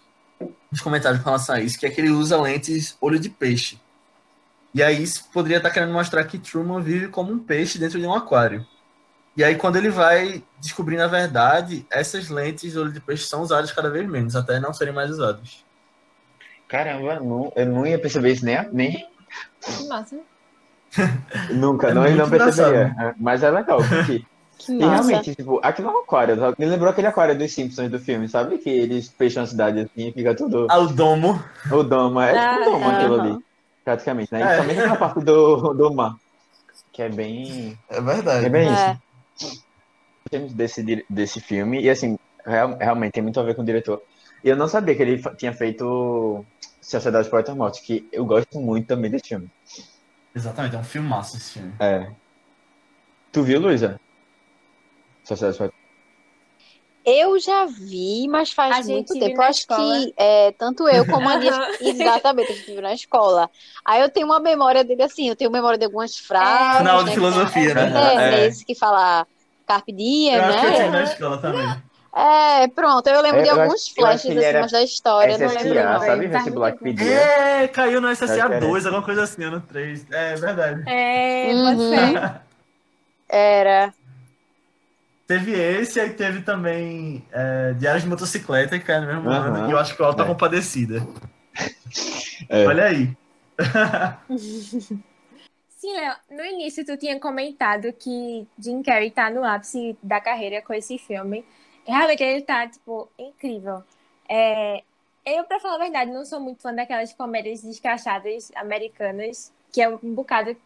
S2: uns comentários com relação a isso, que é que ele usa lentes olho de peixe. E aí isso poderia estar querendo mostrar que Truman vive como um peixe dentro de um aquário. E aí quando ele vai descobrir na verdade, essas lentes de olho de peixe são usadas cada vez menos, até não serem mais usadas.
S4: Caramba, não, eu não ia perceber isso nem, nem
S3: Que massa.
S4: nunca,
S2: É
S4: não, não perceberia. É, Mas é legal, porque
S5: Que
S4: E
S5: massa.
S4: realmente, tipo, aquilo é um aquário. Me lembrou aquele aquário dos Simpsons do filme, sabe? Que eles fecham a cidade assim e fica tudo.
S2: Ao domo.
S4: O domo, é tipo um domo
S5: Ah,
S4: aquilo ali. Praticamente, né?
S2: É.
S4: E também aquela parte do, do mar. Que é bem.
S2: É verdade.
S4: É bem
S5: É.
S4: isso. Temos desse, desse filme, e assim, real- realmente tem muito a ver com o diretor. E eu não sabia que ele tinha feito Sociedade dos Poetas Mortos, que eu gosto muito também desse filme.
S2: Exatamente, é um filmaço esse filme.
S4: É. Tu viu, Luísa? Sociedade Poetas
S5: Eu já vi, mas
S3: A
S5: faz
S3: gente
S5: muito tempo. acho
S3: escola.
S5: que é, tanto eu como a Nia,
S3: Aham.
S5: exatamente, a gente viu na escola. Aí eu tenho uma memória dele assim, eu tenho memória de algumas frases.
S2: Final de
S5: né,
S2: filosofia,
S5: é,
S2: né?
S5: É,
S2: É.
S5: esse que fala Carpe Diem,
S2: Eu acho que eu tive
S5: né?
S2: na escola também.
S5: É, pronto, eu lembro
S4: É,
S5: de
S4: eu acho-
S5: alguns
S4: acho
S5: flashes assim,
S4: era
S5: mas da história, não lembro
S4: SSA,
S5: não.
S4: sabe? Vestibular que
S3: muito
S4: pedia.
S2: É, caiu no SSA
S4: era
S2: 2, alguma coisa assim, ano 3. É verdade.
S3: É,
S5: Uhum.
S3: pode ser.
S5: Era.
S2: Teve esse, aí teve também é, Diários de Motocicleta, que caiu no mesmo
S4: Aham.
S2: ano, e eu acho que o Alta
S4: É.
S2: Compadecida.
S4: É.
S2: Olha aí.
S3: Sim, Léo, no início tu tinha comentado que Jim Carrey tá no ápice da carreira com esse filme. Realmente ele tá, tipo, incrível. É, eu, pra falar a verdade, não sou muito fã daquelas comédias descachadas americanas, que é um bocado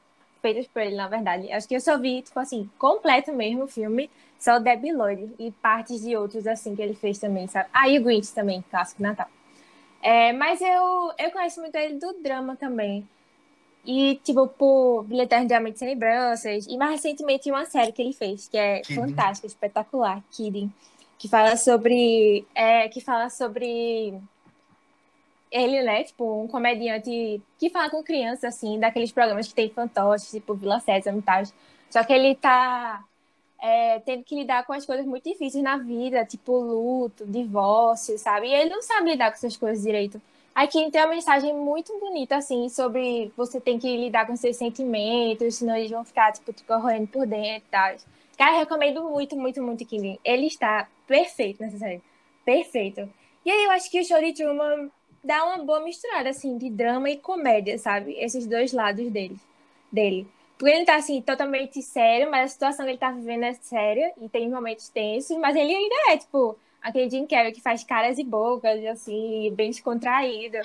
S3: feitas por ele, na verdade. Acho que eu só vi, tipo assim, completo mesmo o filme, só o Debbie Lloyd e partes de outros, assim, que ele fez também, sabe? Ah, e o Grinch também, clássico Natal. É, mas eu, eu conheço muito ele do drama também. E, tipo, por Bilheteiro de Diamante Sem Lembranças. E mais recentemente uma série que ele fez, que é
S2: Kidding.
S3: fantástica, espetacular, Kidding. Que fala sobre. É, que fala sobre. Ele, né? Tipo, um comediante que fala com crianças, assim, daqueles programas que tem fantoches, tipo Vila Sésamo e tal. Só que ele tá é, tendo que lidar com as coisas muito difíceis na vida, tipo luto, divórcio, sabe? E ele não sabe lidar com essas coisas direito. Aqui tem uma mensagem muito bonita, assim, sobre você tem que lidar com seus sentimentos, senão eles vão ficar, tipo, te corroendo por dentro e tal. Cara, recomendo muito, muito, muito Killing. Ele está perfeito nessa série. Perfeito. E aí eu acho que o show de Truman dá uma boa misturada, assim, de drama e comédia, sabe? Esses dois lados dele. dele. Porque ele tá, assim, totalmente sério, mas a situação que ele tá vivendo é séria e tem momentos tensos, mas ele ainda é, tipo, aquele Jim Carrey que faz caras e bocas, assim, bem descontraído.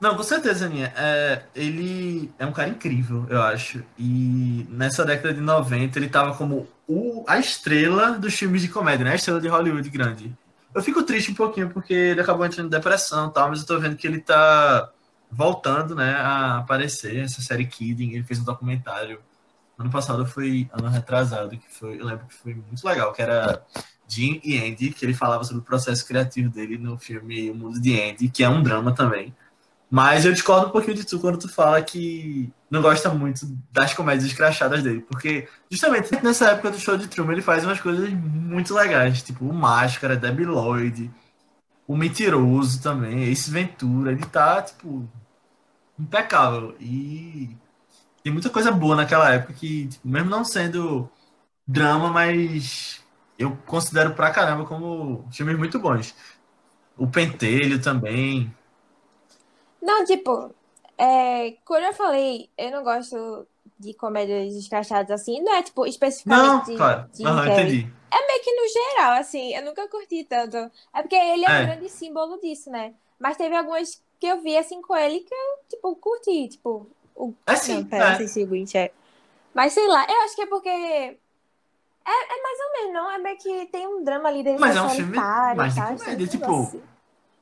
S2: Não, com certeza, Aninha. É, ele é um cara incrível, eu acho. E nessa década de 90 ele tava como o, a estrela dos filmes de comédia, né? A estrela de Hollywood grande. Eu fico triste um pouquinho porque ele acabou entrando em depressão e tal, mas eu tô vendo que ele tá voltando, né, a aparecer. Essa série Kidding, ele fez um documentário. Ano passado foi ano retrasado, que foi, eu lembro que foi muito legal, que era Jim e Andy, que ele falava sobre o processo criativo dele no filme O Mundo de Andy, que é um drama também. Mas eu discordo um pouquinho de tu quando tu fala que não gosta muito das comédias escrachadas dele. Porque, justamente nessa época do show de Truman, ele faz umas coisas muito legais. Tipo, o Máscara, Debbie Lloyd, o Mentiroso também, Ace Ventura. Ele tá, tipo, impecável. E tem muita coisa boa naquela época que, tipo, mesmo não sendo drama, mas eu considero pra caramba como filmes muito bons. O Pentelho também.
S3: Não, tipo, é, quando eu falei, eu não gosto de comédias escrachadas assim, não é, tipo,
S2: Não,
S3: especificamente de,
S2: claro.
S3: de Carrey.
S2: entendi.
S3: É meio que no geral, assim, eu nunca curti tanto. É porque ele é um
S2: É.
S3: grande símbolo disso, né? Mas teve algumas que eu vi, assim, com ele que eu, tipo, curti, tipo... O...
S2: É sim,
S3: Não, pera,
S2: é.
S3: sei se o Grinch é... Mas sei lá, eu acho que é porque... É, é mais ou menos, não? É meio que tem um drama ali dele
S2: Mas é um filme mais de comédia,
S3: Esse
S2: tipo,
S3: negócio.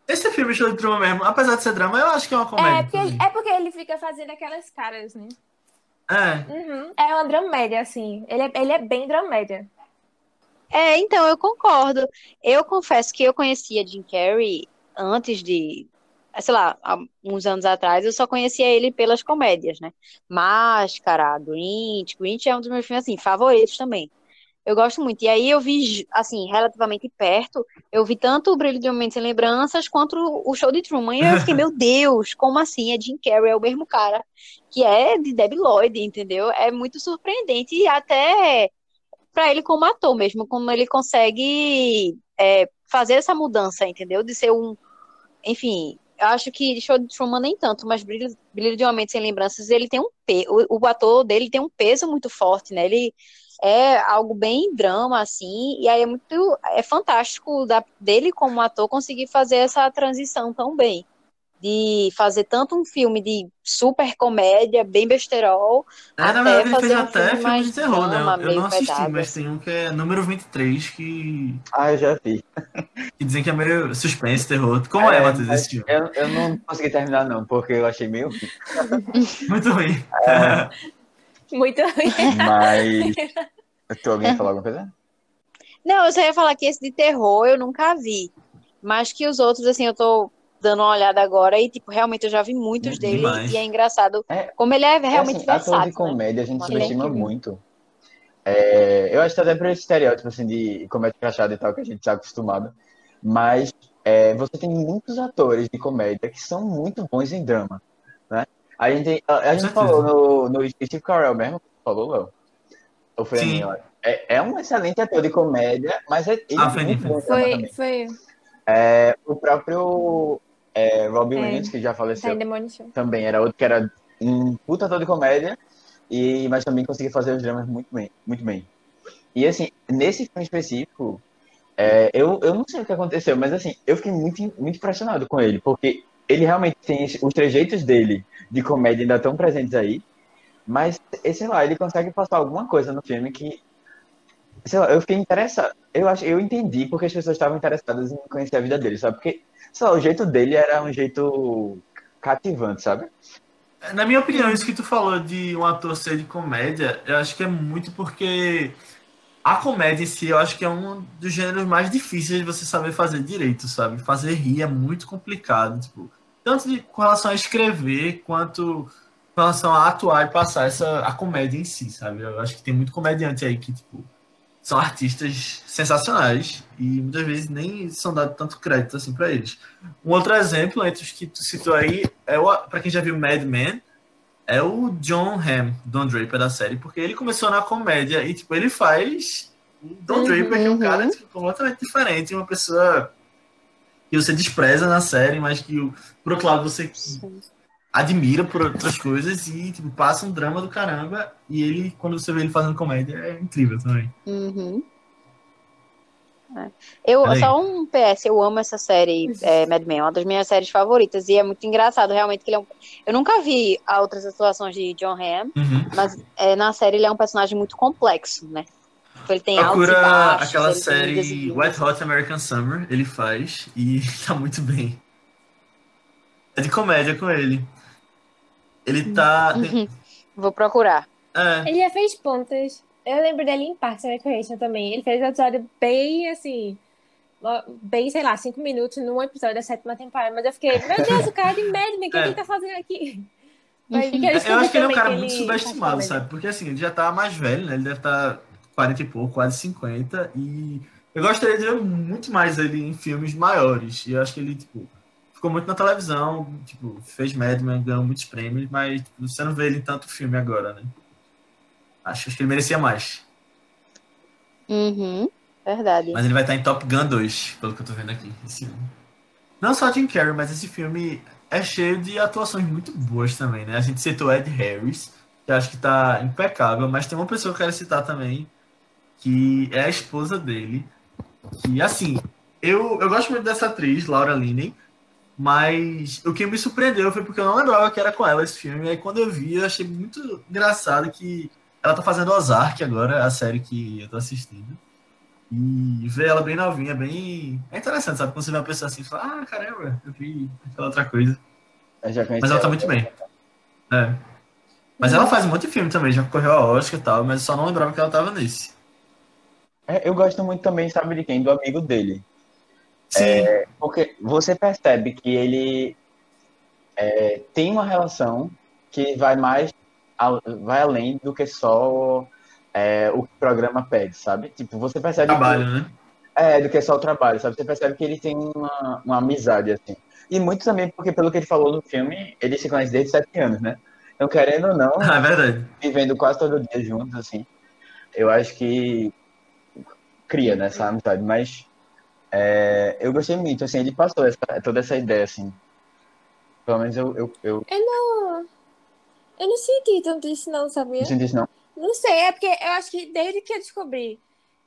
S2: Esse filme Show de Truman mesmo, apesar de ser drama, eu acho que é uma comédia.
S3: É porque,
S2: também.
S3: é porque ele fica fazendo aquelas caras, né?
S2: É.
S3: Uhum. É uma dramédia, assim. Ele é, ele é bem dramédia.
S5: É, então, eu concordo. Eu confesso que eu conhecia Jim Carrey antes de, sei lá, há uns anos atrás, eu só conhecia ele pelas comédias, né? Máscara, Grinch. Grinch é um dos meus filmes, assim, favoritos também. Eu gosto muito. E aí eu vi, assim, relativamente perto, eu vi tanto o Brilho de Momento Sem Lembranças quanto o Show de Truman. E eu fiquei, meu Deus, como assim? É Jim Carrey, é o mesmo cara que é de Debbie Lloyd, entendeu? É muito surpreendente e até para ele como ator mesmo, como ele consegue é, fazer essa mudança, entendeu? De ser um, enfim, eu acho que Show de Truman nem tanto, mas Brilho, Brilho de um Momento Sem Lembranças, ele tem um pe o, o ator dele tem um peso muito forte, né? Ele é algo bem drama, assim, e aí é muito, é fantástico da, dele como ator conseguir fazer essa transição tão bem, de fazer tanto um filme de super comédia, bem besterol,
S2: É, na
S5: Até
S2: verdade, ele fez
S5: fazer um
S2: até
S5: filme
S2: filme de terror, né? Eu, eu não assisti, mas
S5: assim.
S2: tem um que é número 23, que,
S4: Ah, eu já vi.
S2: que dizem que é meio suspense, terror. Como é,
S4: É,
S2: Matheus, esse filme?
S4: Eu, eu não consegui terminar, não, porque eu achei meio.
S2: Muito ruim.
S3: Muito ruim.
S4: Mas. Tu, alguém ia falar alguma coisa?
S5: Não, eu só ia falar que esse de terror eu nunca vi. Mas que os outros, assim, eu tô dando uma olhada agora e, tipo, realmente eu já vi muitos dele
S2: Demais.
S5: e é engraçado
S4: É,
S5: como ele é
S4: É
S5: realmente
S4: assim, ator de
S5: versátil, né?
S4: comédia a gente
S5: Ele é
S4: subestima
S5: incrível.
S4: muito. É, eu acho que até por esse estereótipo assim, de comédia crachada e tal, que a gente está acostumado. Mas é, você tem muitos atores de comédia que são muito bons em drama. Né? A gente, a, a gente falou no, no Steve Carell mesmo, falou, Léo? Ou foi a
S2: Sim.
S4: minha? É, é um excelente ator de comédia, mas é, ele
S2: Ah,
S4: é
S2: foi
S4: muito
S2: Nick.
S4: bom em drama
S3: Foi,
S4: também.
S3: foi
S4: É, o próprio é, Robin
S3: É,
S4: Williams, que já faleceu, também era outro que era um puta ator de comédia, e, mas também conseguia fazer os dramas muito bem, muito bem. E assim, nesse filme específico, é, eu, eu não sei o que aconteceu, mas assim, eu fiquei muito, muito impressionado com ele, porque ele realmente tem os trejeitos dele de comédia ainda tão presentes aí, mas, sei lá, ele consegue passar alguma coisa no filme que, sei lá, eu fiquei interessado, eu acho, eu entendi porque as pessoas estavam interessadas em conhecer a vida dele, sabe? Porque, lá, o jeito dele era um jeito cativante, sabe?
S2: Na minha opinião, isso que tu falou de um ator ser de comédia, eu acho que é muito porque a comédia em si, eu acho que é um dos gêneros mais difíceis de você saber fazer direito, sabe? Fazer rir é muito complicado, tipo, tanto de, com relação a escrever, quanto com relação a atuar e passar essa, a comédia em si, sabe? Eu acho que tem muito comediante aí que, tipo, são artistas sensacionais e muitas vezes nem são dados tanto crédito assim para eles. Um outro exemplo entre os que tu citou aí é o para quem já viu Mad Men, é o John Hamm, Don Draper da série, porque ele começou na comédia e tipo ele faz o Don
S3: Uhum,
S2: Draper que é um cara tipo, completamente diferente, uma pessoa que você despreza na série, mas que por outro lado você admira por outras coisas e tipo passa um drama do caramba e ele quando você vê ele fazendo comédia é incrível também.
S5: Uhum. É. Eu,
S2: Peraí.
S5: só um PS, eu amo essa série, é, Mad Men, é uma das minhas séries favoritas, e é muito engraçado, realmente, que ele é um... Eu nunca vi outras atuações de John Hamm,
S2: Uhum.
S5: mas é, na série ele é um personagem muito complexo, né? Tipo, Ele tem altos e
S2: Procura
S5: baixos,
S2: aquela série
S5: e.
S2: Wet Hot American Summer, ele faz e tá muito bem. É de comédia com ele. Ele tá. tem-
S5: Uhum. Vou procurar.
S2: é,
S3: Ele já fez pontas. Eu lembro dele em Parks and Recreation também. Ele fez um episódio bem, assim, bem, sei lá, cinco minutos num episódio da sétima temporada, mas eu fiquei, meu Deus, o cara de Madman, o que
S2: É.
S3: ele tá fazendo aqui?
S2: Eu acho que ele é um cara
S3: que
S2: muito subestimado,
S3: faz
S2: sabe? Porque assim, ele já tá mais velho, né? Ele deve estar 40 e pouco, quase 50. E eu gostaria de ver muito mais ele em filmes maiores. E eu acho que ele, tipo, ficou muito na televisão, tipo, fez Mad Men, ganhou muitos prêmios, mas tipo, você não vê ele em tanto filme agora, né? Acho, acho que ele merecia mais.
S5: Uhum, verdade.
S2: Mas ele vai estar em Top Gun 2, pelo que eu tô vendo aqui, esse ano. Não só Jim Carrey, mas esse filme é cheio de atuações muito boas também, né? A gente citou Ed Harris, que acho que tá impecável, mas tem uma pessoa que eu quero citar também, que é a esposa dele, que, assim, eu, eu gosto muito dessa atriz, Laura Linney, mas o que me surpreendeu foi porque eu não lembrava que era com ela esse filme, e aí quando eu vi, eu achei muito engraçado que ela tá fazendo Ozark agora, a série que eu tô assistindo. E ver ela bem novinha, bem. É interessante, sabe? Quando você vê uma pessoa assim e fala, ah, caramba, eu vi aquela outra coisa. Mas ela tá muito bem. É. Mas ela faz um monte de filme também, já correu a Oscar e tal, mas eu só não lembrava que ela tava nesse.
S4: É, Eu gosto muito também, sabe de quem? Do amigo dele.
S2: Sim,
S4: Porque você percebe que ele é, tem uma relação que vai mais vai além do que só é, o que o programa pede, sabe? Tipo, você percebe
S2: trabalho, né?
S4: que, é do que só o trabalho, sabe? Você percebe que ele tem uma, uma amizade assim. E muito também porque pelo que ele falou no filme, eles se conhecem desde sete anos, né? Então, querendo ou não,
S2: Ah, é verdade.
S4: vivendo quase todo dia juntos, assim, eu acho que cria né, essa amizade. Mas é, eu gostei muito, assim, ele passou essa- toda essa ideia, assim. Pelo menos eu, eu, eu
S3: Eu não. Eu não senti tanto isso, não, sabia?
S4: não senti isso, não.
S3: Não sei, é porque eu acho que desde que eu descobri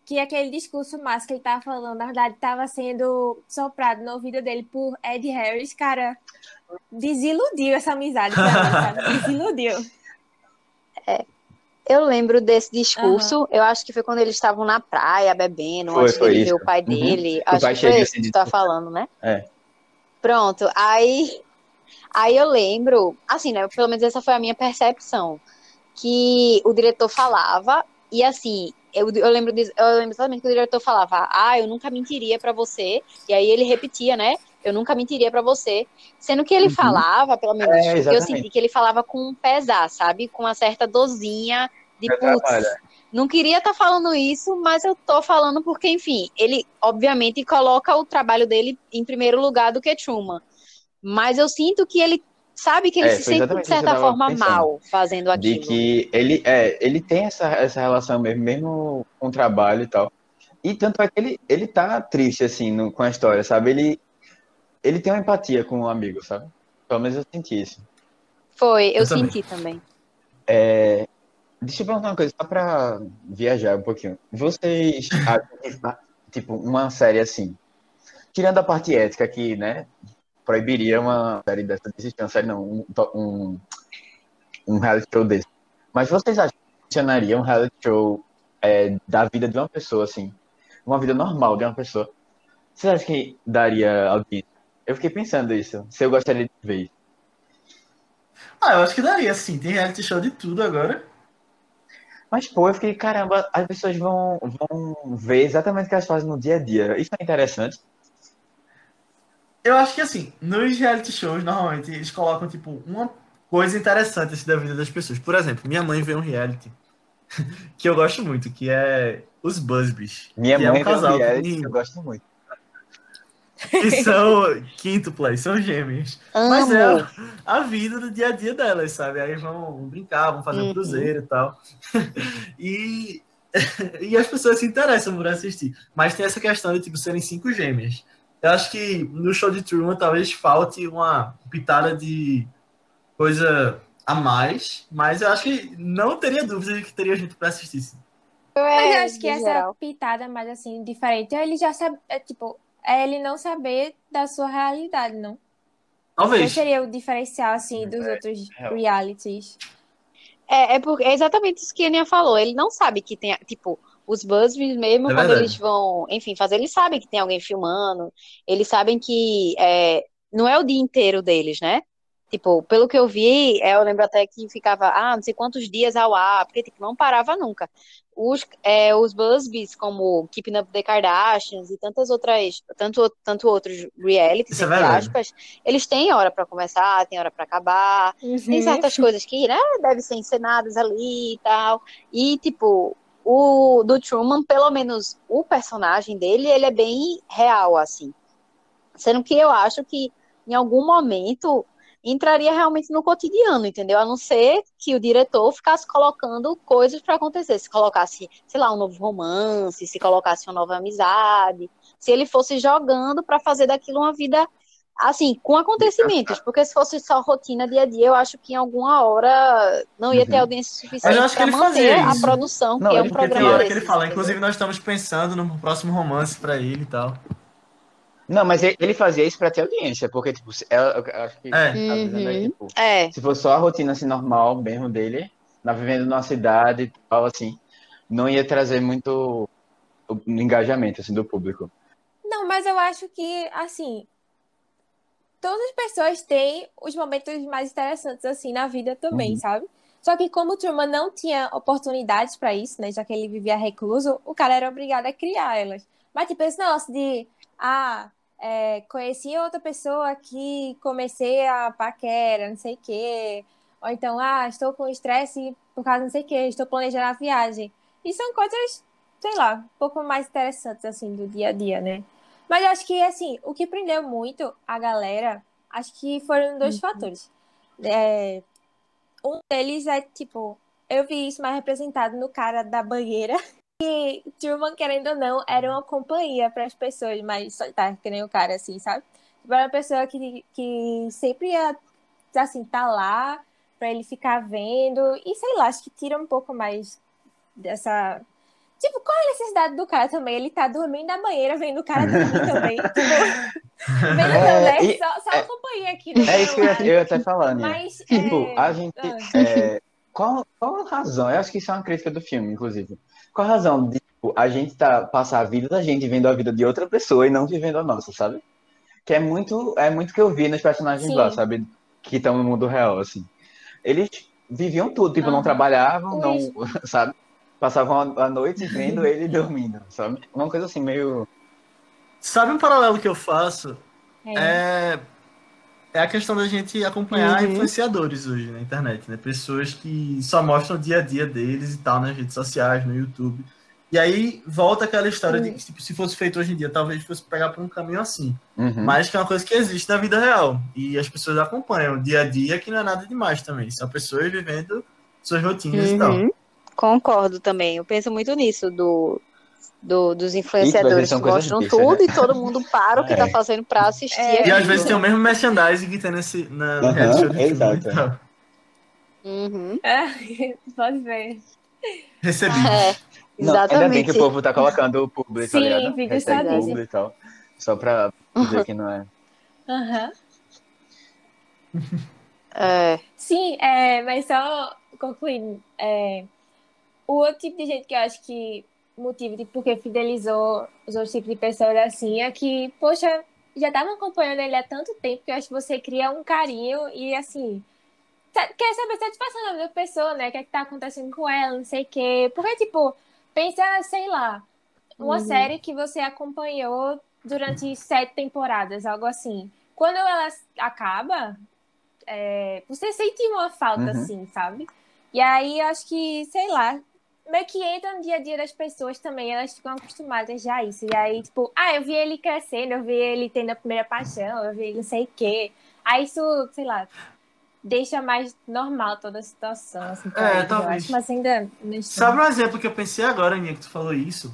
S3: que aquele discurso massa que ele tava falando, na verdade, tava sendo soprado no ouvido dele por Ed Harris, cara, desiludiu essa amizade mim? Desiludiu.
S5: Eu lembro desse discurso, eu acho que foi quando eles estavam na praia bebendo,
S4: Foi,
S5: acho que ele
S4: isso.
S5: viu o pai
S4: Uhum.
S5: dele,
S4: O
S5: acho
S4: pai
S5: que foi
S4: chega
S5: esse
S4: assim
S5: que
S4: de-
S5: tu tá falando, né?
S4: É.
S5: Pronto, aí, aí eu lembro, assim, né, pelo menos essa foi a minha percepção, que o diretor falava, e assim, eu, eu, lembro, diz- eu lembro exatamente que o diretor falava, ah, eu nunca mentiria pra você, e aí ele repetia, né, eu nunca mentiria pra você, sendo que ele
S4: Uhum.
S5: falava, pelo menos,
S4: É,
S5: eu senti que ele falava com um pesar, sabe, com uma certa dozinha de, putz, não queria estar falando isso, mas eu tô falando porque, enfim, ele obviamente coloca o trabalho dele em primeiro lugar do que Truman. Mas eu sinto que ele sabe que ele
S4: É,
S5: se sente, de certa forma,
S4: pensando.
S5: mal fazendo
S4: De
S5: aquilo.
S4: que ele, é, ele tem essa, essa relação mesmo, mesmo com o trabalho e tal. E tanto é que ele, ele tá triste, assim, no- com a história, sabe? Ele, ele tem uma empatia com o amigo, sabe? Pelo menos eu senti isso.
S5: Foi, eu,
S2: Eu também.
S5: senti também.
S4: É, deixa eu perguntar uma coisa, só pra viajar um pouquinho. Vocês acham que, tipo, uma série assim, tirando a parte ética que, né, proibiria uma série dessa de existir, uma série não, um, um, um reality show desse. Mas vocês acham que funcionaria um reality show é, da vida de uma pessoa, assim, uma vida normal de uma pessoa? Vocês acham que daria audiência? Eu fiquei pensando isso, se eu gostaria de ver isso.
S2: Ah, eu acho que daria, sim. Tem reality show de tudo agora.
S4: Mas, pô, eu fiquei, caramba, as pessoas vão, vão ver exatamente o que elas fazem no dia a dia. Isso é interessante.
S2: Eu acho que assim, nos reality shows, normalmente, eles colocam, tipo, uma coisa interessante assim, da vida das pessoas. Por exemplo, minha mãe vê um reality que eu gosto muito, que é os Busbys.
S4: Minha
S2: é
S4: mãe
S2: um casal
S4: um reality,
S2: que,
S4: eu gosto muito.
S2: Que são quíntuplas, são gêmeos. Mas é
S5: Amo.
S2: a vida do dia a dia delas, sabe? Aí vão brincar, vão fazer um
S5: Uhum.
S2: cruzeiro e tal. E, e as pessoas se interessam por assistir. Mas tem essa questão de, tipo, serem cinco gêmeas. Eu acho que no show de Truman talvez falte uma pitada de coisa a mais, mas eu acho que não teria dúvida de que teria gente pra assistir. sim.
S3: Mas
S5: É,
S3: eu acho que essa
S5: geral.
S3: pitada mais assim, diferente, ele já sabe, é tipo, é ele não saber da sua realidade, não. Qual
S2: Talvez.
S3: seria o diferencial, assim, dos
S4: É,
S3: outros
S4: real.
S3: realities?
S5: É, é, porque, é exatamente isso que a Aninha falou. Ele não sabe que tem, tipo, os Buzzfeed mesmo,
S2: É
S5: quando eles vão, enfim, fazer, eles sabem que tem alguém filmando, eles sabem que é, não é o dia inteiro deles, né? Tipo, pelo que eu vi, é, eu lembro até que ficava, ah, não sei quantos dias ao ar, porque tipo, não parava nunca. Os, é, os Busbys, como Keeping Up the Kardashians e tantas outras, tanto, tanto outros realities,
S2: Isso é
S5: entre
S2: verdade.
S5: aspas, eles têm hora pra começar, tem hora pra acabar, tem
S3: Uhum.
S5: certas coisas que, né, devem ser encenadas ali e tal. E, tipo, o do Truman, pelo menos o personagem dele, ele é bem real, assim. Sendo que eu acho que em algum momento entraria realmente no cotidiano, entendeu? A não ser que o diretor ficasse colocando coisas para acontecer. Se colocasse, sei lá, um novo romance, se colocasse uma nova amizade, se ele fosse jogando para fazer daquilo uma vida assim, com acontecimentos, porque se fosse só rotina dia a dia, eu acho que em alguma hora não ia ter
S4: Uhum.
S5: audiência
S2: Mas eu
S5: suficiente
S2: acho que
S5: para manter a produção,
S4: Não,
S5: que é um
S4: ele-
S2: Porque tem
S5: programa
S2: hora que ele fala, inclusive nós estamos pensando no próximo romance pra ele e tal.
S4: Não, mas ele fazia isso pra ter audiência, porque, tipo, eu, acho que
S2: É.
S4: dizendo aí,
S5: Uhum.
S4: tipo,
S5: É,
S4: se fosse só a rotina assim normal mesmo dele, na vivendo numa cidade e tal, assim, não ia trazer muito engajamento assim do público.
S3: Não, mas eu acho que, assim, todas as pessoas têm os momentos mais interessantes, assim, na vida também,
S4: Uhum.
S3: sabe? Só que como o Truman não tinha oportunidades pra isso, né, já que ele vivia recluso, o cara era obrigado a criar elas. Mas, tipo, esse negócio de, ah, é, conheci outra pessoa aqui, comecei a paquera, não sei o quê. Ou então, ah, estou com estresse por causa não sei o quê, estou planejando a viagem. E são coisas, sei lá, um pouco mais interessantes, assim, do dia a dia, né? Mas acho que, assim, o que prendeu muito a galera, acho que foram dois fatores. É, um deles é, tipo, eu vi isso mais representado no cara da banheira. E Truman, querendo ou não, era uma companhia para as pessoas mais solitárias, que nem o cara, assim, sabe? Tipo, era uma pessoa que, que sempre ia, assim, tá lá pra ele ficar vendo. E sei lá, acho que tira um pouco mais dessa. Tipo, qual é a necessidade do cara também? Ele tá dormindo na banheira, vendo o cara dormir também. Tipo, vendo
S4: É,
S3: né?
S4: e-
S3: Só, só
S4: é-
S3: uma companhia aqui, né?
S4: É isso que eu ia, eu ia até falar, né?
S3: Mas,
S4: Tipo,
S3: é,
S4: a gente.
S3: ah.
S4: é, qual, qual a razão? Eu acho que isso é uma crítica do filme, inclusive. Qual a razão de tipo, a gente tá, passar a vida da gente vendo a vida de outra pessoa e não vivendo a nossa, sabe? Que é muito, é muito que eu vi nos personagens
S3: Sim.
S4: lá, sabe? Que estão no mundo real, assim. Eles viviam tudo, tipo, não
S3: Aham.
S4: trabalhavam, não, sabe? Passavam a a noite vendo ele dormindo, sabe? Uma coisa assim, meio.
S2: Sabe um paralelo que eu faço?
S3: É.
S2: É, é a questão da gente acompanhar
S5: Uhum.
S2: influenciadores hoje na internet, né? Pessoas que só mostram o dia a dia deles e tal nas redes sociais, no YouTube. E aí volta aquela história de que tipo, se fosse feito hoje em dia, talvez fosse pegar por um caminho assim.
S4: Uhum.
S2: Mas que é uma coisa que existe na vida real. E as pessoas acompanham o dia a dia, que não é nada demais também. São pessoas vivendo suas rotinas e tal.
S5: Uhum. Concordo também. Eu penso muito nisso do, do- dos influenciadores que mostram
S4: difíceis,
S5: tudo
S4: né?
S5: e todo mundo para o que
S4: É.
S5: tá fazendo pra assistir.
S3: É.
S2: E às vezes tem o mesmo merchandising que tem nesse, na,
S4: Aham,
S2: reality show de
S4: exato.
S2: e tal.
S5: Uhum.
S3: É, pode ver.
S2: Recebidos.
S5: É,
S4: Não, ainda bem
S5: exatamente.
S4: que o povo tá colocando o publi, tá
S3: Sim,
S4: ligado?
S3: vídeo
S4: publi e tal. Só pra dizer que não é.
S3: Aham.
S5: É.
S3: Sim, é, mas só concluindo, é, o outro tipo de gente que eu acho que motivo de porque fidelizou os outros tipos de pessoas assim é que, poxa, já estavam acompanhando ele há tanto tempo que eu acho que você cria um carinho e assim. Quer saber a satisfação da da pessoa, né? O que é que tá acontecendo com ela, não sei o quê. Porque, tipo, pensa, sei lá, uma
S5: Uhum.
S3: série que você acompanhou durante sete temporadas, algo assim. Quando ela acaba, é, você sente uma falta,
S4: Uhum.
S3: assim, sabe? E aí, eu acho que, sei lá, meio que entra no dia a dia das pessoas também, elas ficam acostumadas já a isso. E aí, tipo, ah, eu vi ele crescendo, eu vi ele tendo a primeira paixão, eu vi ele não sei o quê. Aí isso, sei lá, deixa mais normal toda a situação, assim,
S2: É, talvez.
S3: acho. Mas ainda não.
S2: Sabe um exemplo que eu pensei agora, Aninha, que tu falou isso?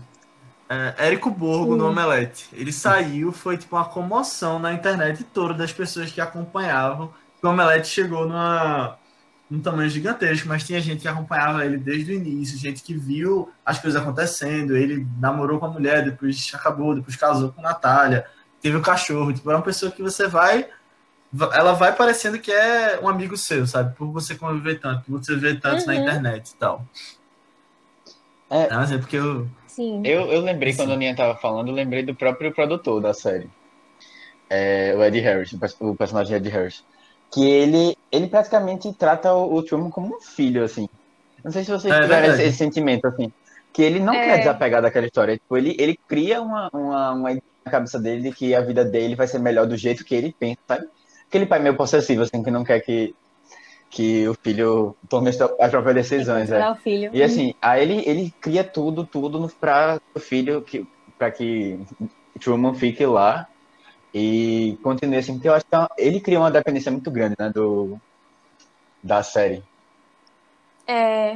S2: É, Érico Borgo no
S3: Hum.
S2: Omelete. Ele saiu, foi tipo uma comoção na internet toda das pessoas que acompanhavam. O Omelete chegou numa, num tamanho gigantesco, mas tinha gente que acompanhava ele desde o início, gente que viu as coisas acontecendo. Ele namorou com a mulher, depois acabou, depois casou com Natália, teve um cachorro. Tipo, é uma pessoa que você vai. Ela vai parecendo que é um amigo seu, sabe? Por você conviver tanto, por você ver tanto na
S3: Uhum.
S2: internet e tal.
S4: É.
S2: É um exemplo que eu.
S3: Sim.
S4: Eu, eu lembrei, quando a Aninha tava falando, eu lembrei do próprio produtor da série. É, o Ed Harris, o o personagem Ed Harris. Que ele, ele praticamente trata o, o Truman como um filho, assim. Não sei se vocês
S2: É
S4: tiveram esse, esse sentimento, assim. Que ele não
S3: É.
S4: quer desapegar daquela história. Tipo, ele, ele cria uma, uma, uma ideia na cabeça dele de que a vida dele vai ser melhor do jeito que ele pensa, sabe? Aquele pai meio possessivo, assim, que não quer que, que o filho tome as as próprias decisões, é.
S3: O filho.
S4: E assim, aí ele, ele cria tudo, tudo pra o filho, que, pra que Truman fique lá e continue assim, porque eu acho que é ele cria uma dependência muito grande, né, do, da série.
S3: É.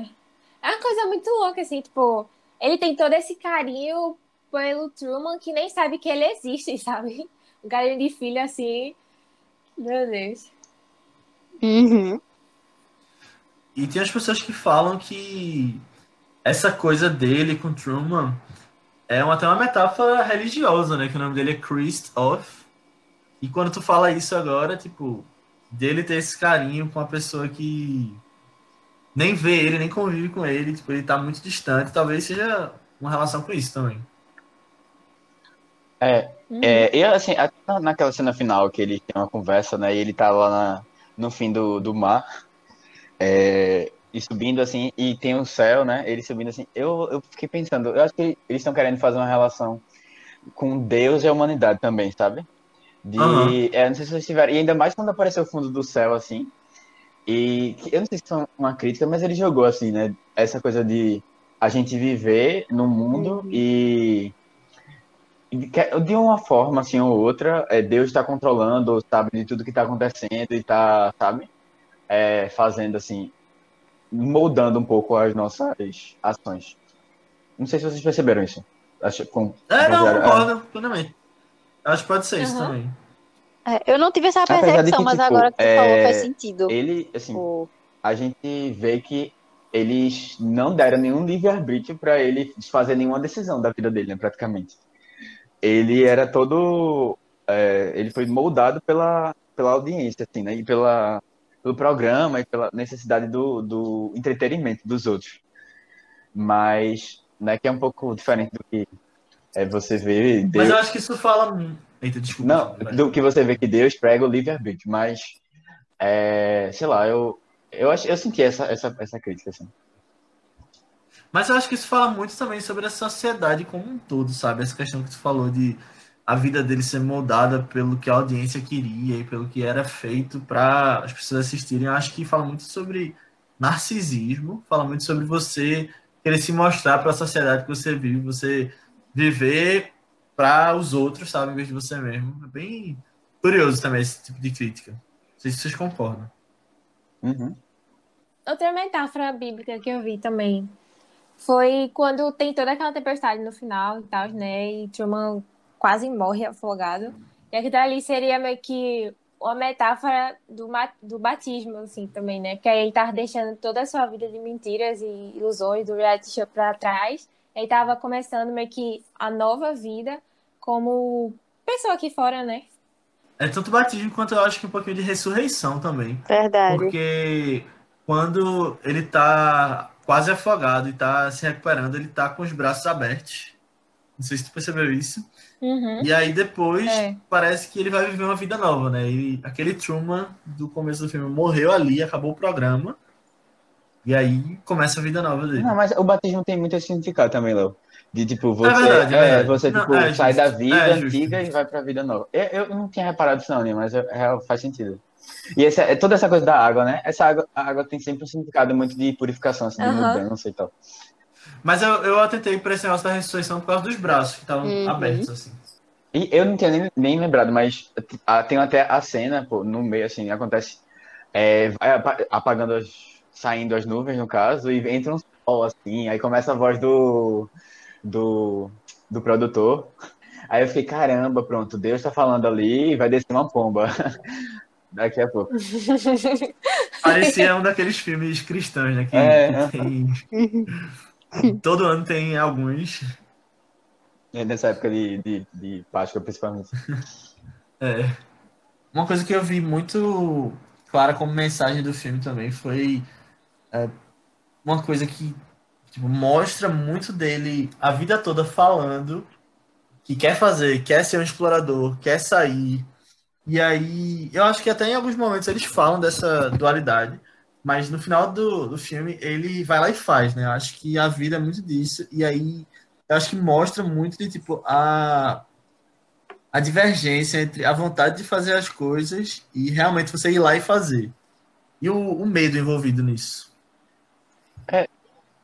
S3: É uma coisa muito louca, assim, tipo, ele tem todo esse carinho pelo Truman que nem sabe que ele existe, sabe? Um carinho de filho assim. Meu Deus.
S5: Uhum.
S2: E tem as pessoas que falam que essa coisa dele com Truman é uma, até uma metáfora religiosa, né? Que o nome dele é Christoph. E quando tu fala isso agora, tipo, dele ter esse carinho com a pessoa que nem vê ele, nem convive com ele, tipo, ele tá muito distante, talvez seja uma relação com isso também.
S4: É,
S3: Uhum.
S4: é, e assim, naquela cena final que ele tem uma conversa, né, e ele tá lá na- no fim do, do mar, é, e subindo assim, e tem o céu, né, ele subindo assim, eu, eu fiquei pensando, eu acho que eles estão querendo fazer uma relação com Deus e a humanidade também, sabe? De,
S2: Aham.
S4: é, não sei se vocês tiveram, e ainda mais quando apareceu o fundo do céu, assim, e eu não sei se foi uma crítica, mas ele jogou assim, né, essa coisa de a gente viver no mundo e e de uma forma assim ou outra, é, Deus está controlando, sabe, de tudo que está acontecendo e está, sabe, é, fazendo assim, moldando um pouco as nossas ações. Não sei se vocês perceberam isso. Acho, com,
S2: É, não, concordo plenamente. Acho que pode ser isso também.
S5: É, eu não tive essa percepção,
S4: que,
S5: mas
S4: tipo,
S5: agora que tu
S4: é,
S5: falou faz sentido.
S4: Ele, assim,
S5: Tipo,
S4: a gente vê que eles não deram nenhum livre-arbítrio para ele fazer nenhuma decisão da vida dele, né, praticamente. Ele era todo. é, ele foi moldado pela, pela audiência, assim, né? E pela, pelo programa e pela necessidade do, do entretenimento dos outros. Mas, né, que é um pouco diferente do que é, você vê
S2: Mas
S4: Deus.
S2: eu acho que isso fala. Eita, desculpa.
S4: Não,
S2: vai.
S4: do que você vê que Deus prega o livre-arbítrio, mas, é, sei lá, eu, eu, acho, eu senti essa, essa, essa crítica, assim.
S2: Mas eu acho que isso fala muito também sobre a sociedade como um todo, sabe? Essa questão que tu falou de a vida dele ser moldada pelo que a audiência queria e pelo que era feito para as pessoas assistirem. Eu acho que fala muito sobre narcisismo, fala muito sobre você querer se mostrar para a sociedade que você vive, você viver para os outros, sabe, em vez de você mesmo. É bem curioso também esse tipo de crítica. Não sei se vocês concordam.
S4: Uhum.
S3: Outra metáfora bíblica que eu vi também foi quando tem toda aquela tempestade no final e tal, né? E Truman quase morre afogado. E aquilo ali seria meio que uma metáfora do, do batismo, assim, também, né? Porque aí ele tava deixando toda a sua vida de mentiras e ilusões do reality show pra trás. Ele tava começando meio que a nova vida como pessoa aqui fora, né?
S2: É tanto batismo quanto eu acho que um pouquinho de ressurreição também.
S5: verdade.
S2: Porque quando ele tá quase afogado e tá se recuperando, ele tá com os braços abertos. Não sei se tu percebeu isso.
S3: Uhum.
S2: E aí depois
S3: É.
S2: parece que ele vai viver uma vida nova, né? Ele, aquele Truman do começo do filme morreu ali, acabou o programa. E aí começa a vida nova dele.
S4: Não, mas o batismo tem muito esse significado também, Léo. De tipo, você,
S2: verdade, é
S4: é, você
S2: Não,
S4: tipo,
S2: é
S4: sai da vida
S2: é justo.
S4: antiga e vai pra vida nova. Eu, eu não tinha reparado isso não, né, mas é, é, faz sentido. E essa, é toda essa coisa da água, né? Essa água, a água tem sempre um significado muito de purificação, assim, de
S3: Aham.
S4: mudança e tal.
S2: Mas eu, eu atentei por esse negócio da ressurreição por causa dos braços que estavam
S5: Uhum.
S2: abertos, assim.
S4: E eu não tinha nem, nem lembrado, mas tem até a cena, pô, no meio, assim, acontece, é, apagando as, saindo as nuvens, no caso, e entra um sol, assim, aí começa a voz do, do, do produtor, aí eu fiquei, caramba, pronto, Deus tá falando ali e vai descer uma pomba, daqui a pouco.
S2: Parecia um daqueles filmes cristãos, né? Que,
S4: É,
S2: tem... Todo ano tem alguns.
S4: É Nessa época de, de, de Páscoa, principalmente.
S2: É. Uma coisa que eu vi muito clara como mensagem do filme também foi é, uma coisa que tipo, mostra muito dele a vida toda falando que quer fazer, quer ser um explorador, quer sair, E aí, eu acho que até em alguns momentos eles falam dessa dualidade, mas no final do, do filme ele vai lá e faz, né? Eu acho que a vida é muito disso, e aí eu acho que mostra muito de tipo a, a divergência entre a vontade de fazer as coisas e realmente você ir lá e fazer. E o, o medo envolvido nisso.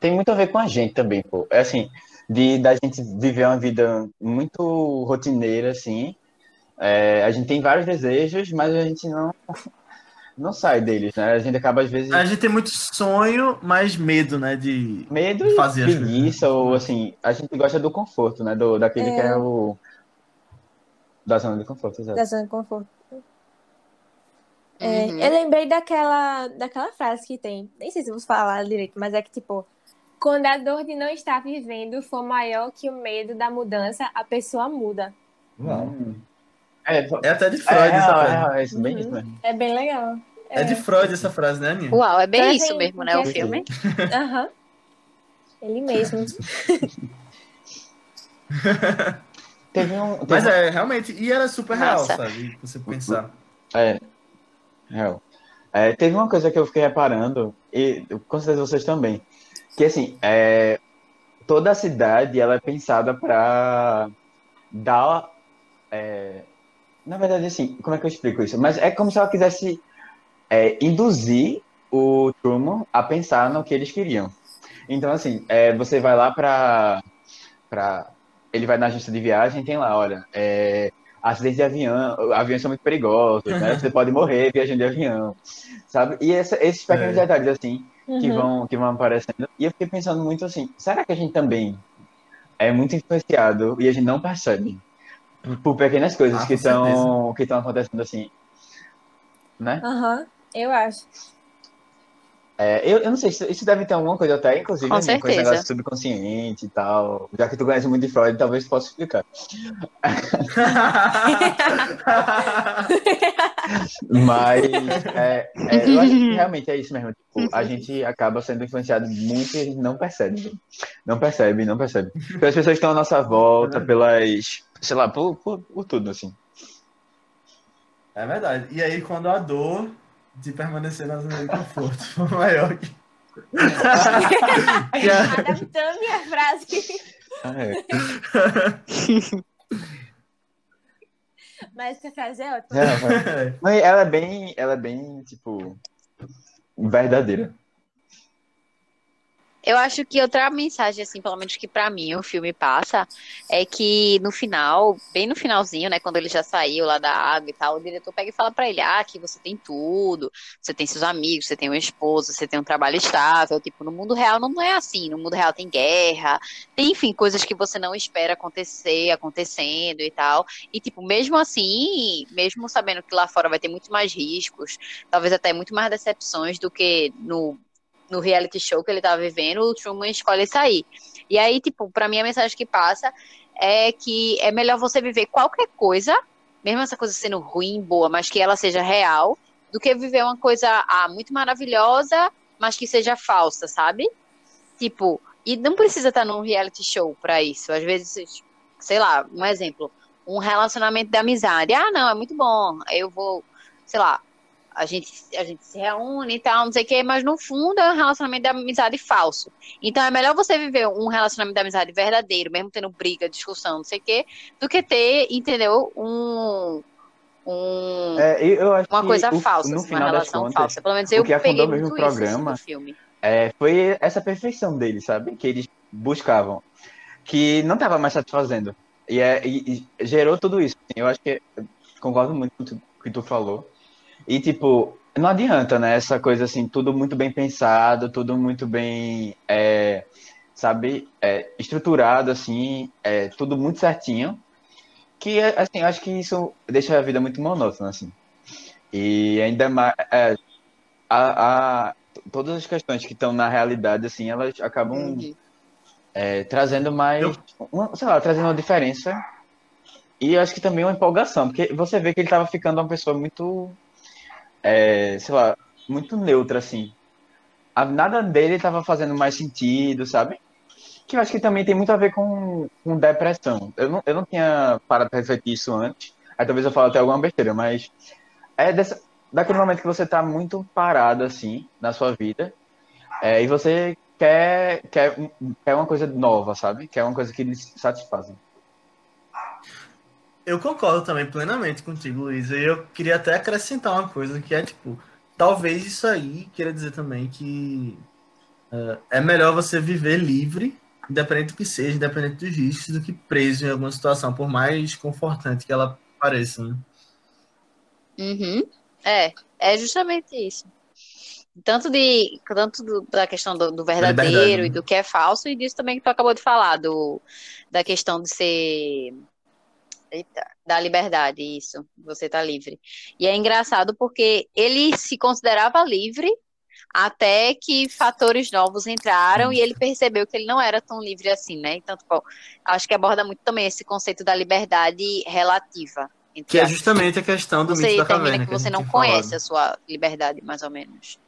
S4: Tem muito a ver com a gente também, pô. É assim, de da gente viver uma vida muito rotineira, assim. É, a gente tem vários desejos, mas a gente não, não sai deles, né? A gente acaba, às vezes,
S2: A gente tem muito sonho, mas medo, né? De
S4: medo
S2: de
S4: e
S2: fazer as
S4: preguiça, ou assim, a gente gosta do conforto, né? Do, daquele que
S3: É.
S4: é o. Da zona de conforto, exato.
S3: Da zona de conforto. É,
S5: Uhum.
S3: Eu lembrei daquela, daquela frase que tem, nem sei se vou falar direito, mas é que tipo, quando a dor de não estar vivendo for maior que o medo da mudança, a pessoa muda.
S2: Uau.
S4: É,
S2: É até de
S4: é,
S2: Freud essa
S4: real, é,
S2: frase.
S4: real, é isso, bem
S3: Uhum.
S4: isso mesmo.
S3: É bem legal.
S2: É de Freud essa frase, né, Aninha?
S5: Uau, é bem isso mesmo, né? O
S3: assim-
S5: filme.
S3: Aham. Ele mesmo.
S4: Teve um. Teve
S2: Mas é, realmente, e era super real,
S5: Massa.
S2: sabe? Você pensar.
S4: É, real. É, teve uma coisa que eu fiquei reparando, e com certeza vocês também, que assim, é, toda a cidade ela é pensada para dar. é, na verdade, assim, como é que eu explico isso? Mas é como se ela quisesse é, induzir o Truman a pensar no que eles queriam. Então, assim, é, você vai lá para. Pra, ele vai na agência de viagem tem lá, olha, é, acidentes de avião, aviões são muito perigosos, né? Você pode morrer viajando de avião, sabe? E essa- esses pequenos
S2: É.
S4: detalhes, assim, que,
S3: Uhum.
S4: vão, que vão aparecendo. E eu fiquei pensando muito assim, será que a gente também é muito influenciado e a gente não percebe? Por, por pequenas coisas
S2: Ah,
S4: que estão que estão acontecendo assim, né?
S3: Aham, eu acho.
S4: É, eu, eu não sei, isso, isso deve ter alguma coisa até, inclusive,
S5: Com
S4: Aninha, esse negócio subconsciente e tal. Já que tu conhece muito de Freud, talvez tu possa explicar. Mas é, é, eu acho que realmente é isso mesmo. Tipo, a gente acaba sendo influenciado muito e a gente não percebe. Não percebe, não percebe. Pelas pessoas que estão à nossa volta, pelas. sei lá, por, por, por tudo, assim.
S2: É verdade. E aí, quando a dor de permanecer na zona de conforto for maior que. a-
S3: Adaptando minha frase.
S4: Ah, é.
S3: Mas essa frase é ótima.
S4: É. Mas ela é bem, ela é bem, tipo, verdadeira.
S5: Eu acho que outra mensagem, assim, pelo menos que pra mim o filme passa, é que no final, bem no finalzinho, né, quando ele já saiu lá da água e tal, o diretor pega e fala pra ele, ah, que você tem tudo, você tem seus amigos, você tem uma esposa, você tem um trabalho estável, tipo, no mundo real não é assim, no mundo real tem guerra, tem, enfim, coisas que você não espera acontecer, acontecendo e tal, e, tipo, mesmo assim, mesmo sabendo que lá fora vai ter muito mais riscos, talvez até muito mais decepções do que no no reality show que ele tava vivendo, o Truman escolhe sair. E aí, tipo, pra mim a mensagem que passa é que é melhor você viver qualquer coisa, mesmo essa coisa sendo ruim, boa, mas que ela seja real, do que viver uma coisa ah, muito maravilhosa, mas que seja falsa, sabe? Tipo, e não precisa estar num reality show pra isso. Às vezes, sei lá, um exemplo, um relacionamento de amizade. Ah, não, é muito bom. Eu vou, sei lá, a gente, a gente se reúne e tal, não sei o quê, mas no fundo é um relacionamento de amizade falso. Então é melhor você viver um relacionamento de amizade verdadeiro, mesmo tendo briga, discussão, não sei o quê, do que ter, entendeu, um. um
S4: É,
S5: uma coisa
S4: o-
S5: falsa, assim, uma relação
S4: contas,
S5: falsa. Pelo menos eu
S4: que
S5: peguei
S4: mesmo
S5: muito
S4: o
S5: isso assim,
S4: programa
S5: filme.
S4: é, foi essa perfeição deles, sabe? Que eles buscavam, que não estava mais satisfazendo. E, é, e- e gerou tudo isso. Eu acho que concordo muito com o que tu falou. E, tipo, não adianta, né? Essa coisa assim, tudo muito bem pensado, tudo muito bem, é, sabe, é, estruturado, assim, é, tudo muito certinho. Que, assim, eu acho que isso deixa a vida muito monótona, assim. E ainda mais. é, a, a- todas as questões que estão na realidade, assim, elas acabam é, trazendo mais, uma, sei lá, trazendo uma diferença e eu acho que também uma empolgação, porque você vê que ele estava ficando uma pessoa muito, é, sei lá, muito neutra, assim. A, nada dele estava fazendo mais sentido, sabe? Que eu acho que também tem muito a ver com, com depressão. Eu não, eu não tinha parado para refletir isso antes, Aí talvez eu fale até alguma besteira, mas é dessa, daquele momento que você tá muito parado, assim, na sua vida, é, e você quer, quer, quer uma coisa nova, sabe? Quer uma coisa que lhe satisfaça.
S2: Eu concordo também plenamente contigo, Luiz. E eu queria até acrescentar uma coisa que é tipo, talvez isso aí queira dizer também que uh, é melhor você viver livre, independente do que seja, independente dos riscos, do que preso em alguma situação, por mais confortante que ela pareça. Né?
S5: Uhum. É, é justamente isso. Tanto, de, tanto do, da questão do, do verdadeiro e do que é falso, e disso também que tu acabou de falar, do, da questão de ser Eita, da liberdade, isso. Você tá livre. E é engraçado porque ele se considerava livre até que fatores novos entraram e ele percebeu que ele não era tão livre assim, né? Então, tipo, acho que aborda muito também esse conceito da liberdade relativa.
S2: Que é justamente a questão do
S5: você
S2: mito da caverna.
S5: que, que você não conhece falado. a sua liberdade, mais ou menos.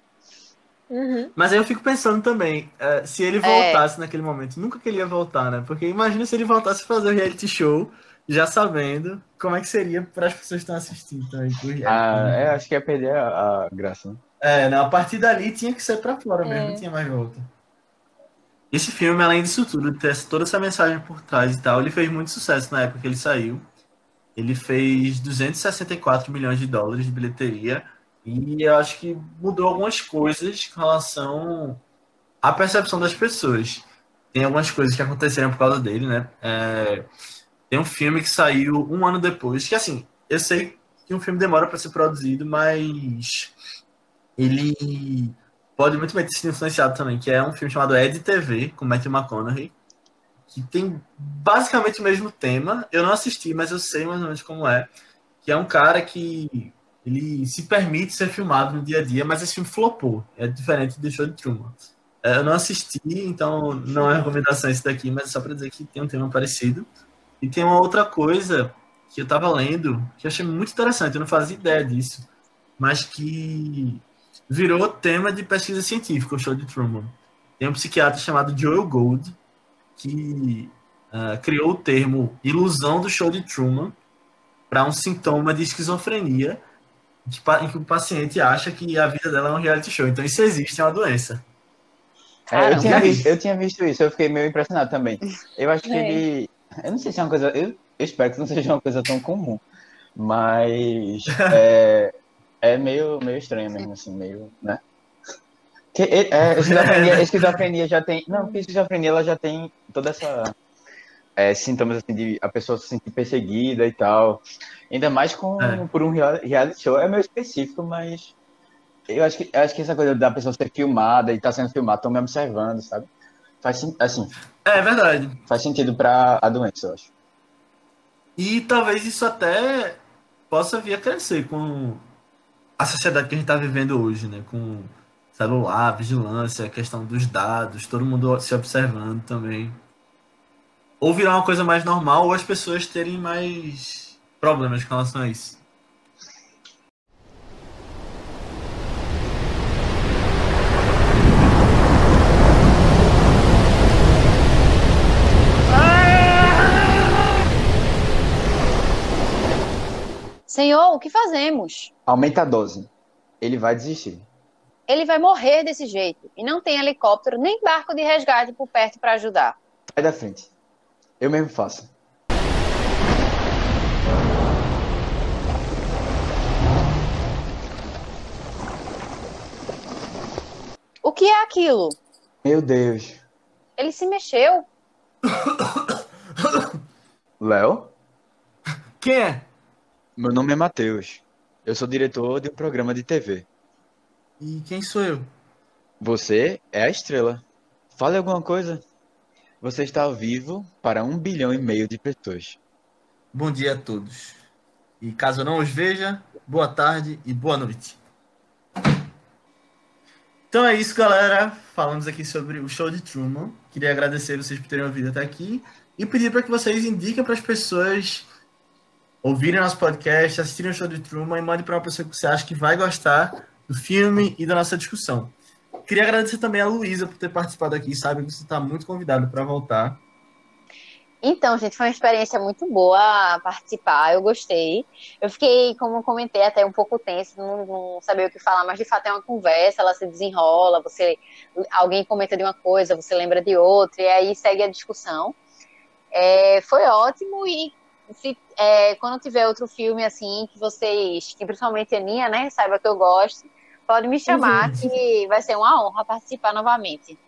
S3: Uhum.
S2: Mas aí eu fico pensando também, uh, se ele voltasse é. naquele momento, nunca que ele ia voltar, né? Porque imagina se ele voltasse a fazer o reality show já sabendo como é que seria para as pessoas que estão assistindo também.
S4: Ah, é, acho que ia perder a, a graça. Né?
S2: É, não, a partir dali tinha que ser para fora é. mesmo, não tinha mais volta. Esse filme, além disso tudo, ter toda essa mensagem por trás e tal, ele fez muito sucesso na época que ele saiu. Ele fez 264 milhões de dólares de bilheteria e eu acho que mudou algumas coisas com relação à percepção das pessoas. Tem algumas coisas que aconteceram por causa dele, né? É, tem um filme que saiu um ano depois, que assim, eu sei que um filme demora para ser produzido, mas ele pode muito bem ter sido influenciado também, que é um filme chamado Ed TV, com Matthew McConaughey, que tem basicamente o mesmo tema. Eu não assisti, mas eu sei mais ou menos como é. Que é um cara que ele se permite ser filmado no dia a dia, mas esse filme flopou. É diferente do show de Truman. É, eu não assisti, então não é recomendação esse daqui, mas é só para dizer que tem um tema parecido. E tem uma outra coisa que eu estava lendo, que eu achei muito interessante, eu não fazia ideia disso, mas que virou tema de pesquisa científica, o show de Truman. Tem um psiquiatra chamado Joel Gold, que uh, criou o termo ilusão do show de Truman para um sintoma de esquizofrenia em que o paciente acha que a vida dela é um reality show. Então isso existe, é uma doença.
S4: É, eu, tinha visto, eu tinha visto isso, eu fiquei meio impressionado também. Eu acho que é. ele eu não sei se é uma coisa. Eu, eu espero que não seja uma coisa tão comum. Mas é, é meio, meio estranho mesmo, assim, meio, né? Que, é, esquizofrenia, esquizofrenia já tem. Não, porque esquizofrenia ela já tem toda essa. É, sintomas assim, de a pessoa se sentir perseguida e tal. Ainda mais com, é. por um reality show. É meio específico, mas eu acho que, eu acho que essa coisa da pessoa ser filmada e estar tá sendo filmada, estão me observando, sabe? Faz assim.
S2: É verdade.
S4: Faz sentido para a doença, eu acho.
S2: E talvez isso até possa vir a crescer com a sociedade que a gente está vivendo hoje, né? Com celular, vigilância, a questão dos dados, todo mundo se observando também. Ou virar uma coisa mais normal, ou as pessoas terem mais problemas com relação a isso.
S5: Senhor, o que fazemos?
S4: Aumenta a dose. Ele vai desistir.
S5: Ele vai morrer desse jeito. E não tem helicóptero nem barco de resgate por perto para ajudar.
S4: Sai da frente. Eu mesmo faço.
S5: O que é aquilo?
S4: Meu Deus.
S5: Ele se mexeu.
S4: Léo?
S2: Quem é?
S4: Meu nome é Matheus. Eu sou diretor de um programa de TV.
S2: E quem sou eu?
S4: Você é a estrela. Fale alguma coisa. Você está ao vivo para um bilhão e meio de pessoas.
S2: Bom dia a todos. E caso não os veja, boa tarde e boa noite. Então é isso, galera. Falamos aqui sobre o show de Truman. Queria agradecer vocês por terem ouvido até aqui e pedir para que vocês indiquem para as pessoas ouvirem nosso podcast, assistirem o show de Truman e mande para uma pessoa que você acha que vai gostar do filme e da nossa discussão. Queria agradecer também a Luísa por ter participado aqui, sabe que você está muito convidado para voltar.
S5: Então, gente, foi uma experiência muito boa participar, eu gostei. Eu fiquei, como eu comentei, até um pouco tenso, não, não sabia o que falar, mas de fato é uma conversa, ela se desenrola, você alguém comenta de uma coisa, você lembra de outra, e aí segue a discussão. É, foi ótimo e se, é, quando tiver outro filme assim, que vocês, que principalmente a Aninha, né, saiba que eu gosto, pode me chamar, uhum. que vai ser uma honra participar novamente.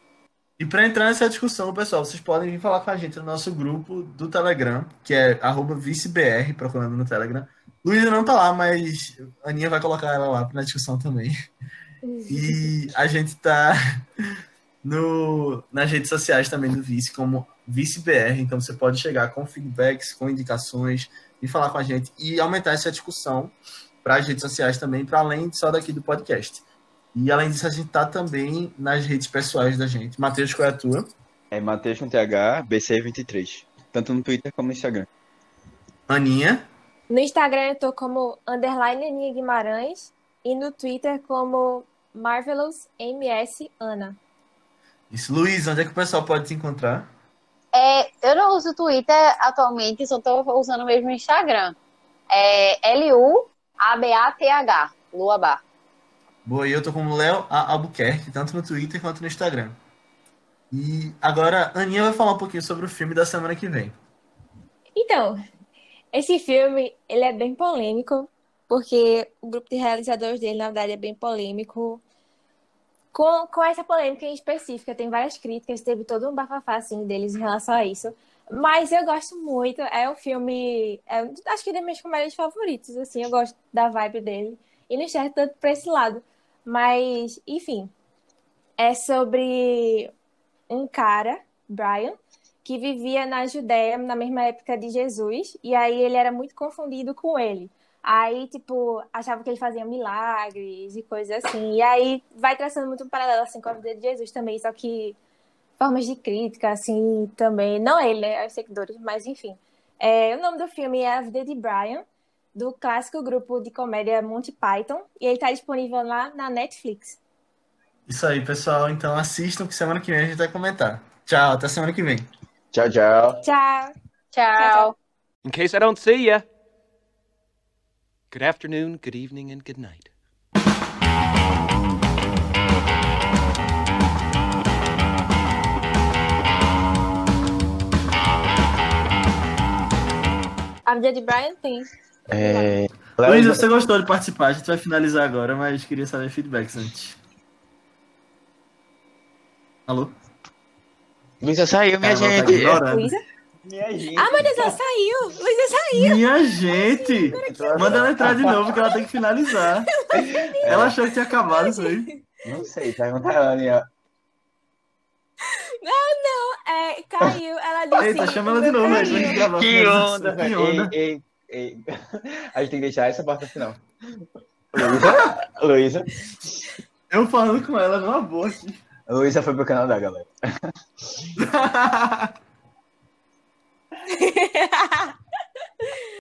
S2: E para entrar nessa discussão, pessoal, vocês podem vir falar com a gente no nosso grupo do Telegram, que é vicebr, procurando no Telegram. Luísa não tá lá, mas a Aninha vai colocar ela lá na discussão também. E a gente tá no, nas redes sociais também do Vice, como ViceBR, então você pode chegar com feedbacks, com indicações e falar com a gente e aumentar essa discussão para as redes sociais também, para além só daqui do podcast. E além disso, a gente tá também nas redes pessoais da gente. Matheus, qual é a tua?
S4: É Matheus com TH, BC23. Tanto no Twitter como no Instagram.
S2: Aninha?
S3: No Instagram eu tô como underline Aninha Guimarães e no Twitter como Marvelous MS Ana.
S2: Isso, Luiz, onde é que o pessoal pode te encontrar?
S5: É, eu não uso Twitter atualmente, só tô usando mesmo o Instagram. É L-U-A-B-A-T-H, Luabá.
S2: Boa, e eu tô como Léo Albuquerque, tanto no Twitter quanto no Instagram. E agora a Aninha vai falar um pouquinho sobre o filme da semana que vem.
S3: Então, esse filme, ele é bem polêmico, porque o grupo de realizadores dele, na verdade, é bem polêmico. Com, com essa polêmica em específica, tem várias críticas, teve todo um bafafá, assim, deles em relação a isso. Mas eu gosto muito, é um filme, é, acho que é dos meus comédias favoritos, assim, eu gosto da vibe dele. E não enxergo tanto pra esse lado. Mas, enfim, é sobre um cara, Brian, que vivia na Judéia na mesma época de Jesus, e aí ele era muito confundido com ele. Aí, tipo, achava que ele fazia milagres e coisas assim. E aí vai traçando muito um paralelo assim com a vida de Jesus também, só que formas de crítica, assim, também. Não ele, né? Os seguidores, mas enfim. É, o nome do filme é A Vida de Brian do clássico grupo de comédia Monty Python e ele está disponível lá na Netflix.
S2: Isso aí, pessoal. Então assistam que semana que vem a gente vai comentar. Tchau, até semana que vem.
S4: Tchau, tchau.
S3: Tchau.
S5: Tchau.
S6: In case I don't see you. Good afternoon, good evening and good night.
S3: A vida de Brian tem
S4: é...
S2: Luiz, você gostou de participar? A gente vai finalizar agora, mas queria saber feedbacks antes. Alô?
S4: Luísa saiu, minha
S2: Ela tá
S4: gente.
S3: Luísa?
S4: Minha gente.
S3: Ah, Deus, ela saiu! Luísa saiu!
S2: Minha gente! Manda ela entrar de novo que ela tem que finalizar. Ela achou que tinha acabado, foi?
S4: Não sei, pergunta a Ania.
S3: Não, não, é, caiu. Ela disse.
S2: Eita, chama ela de novo, aí.
S4: Que onda,
S2: Que onda.
S4: Ei, ei, ei. A gente tem que deixar essa parte final. Luísa? Luísa?
S2: Eu falando com ela numa boa aqui.
S4: Luísa foi pro Canadá, galera. ha ha ha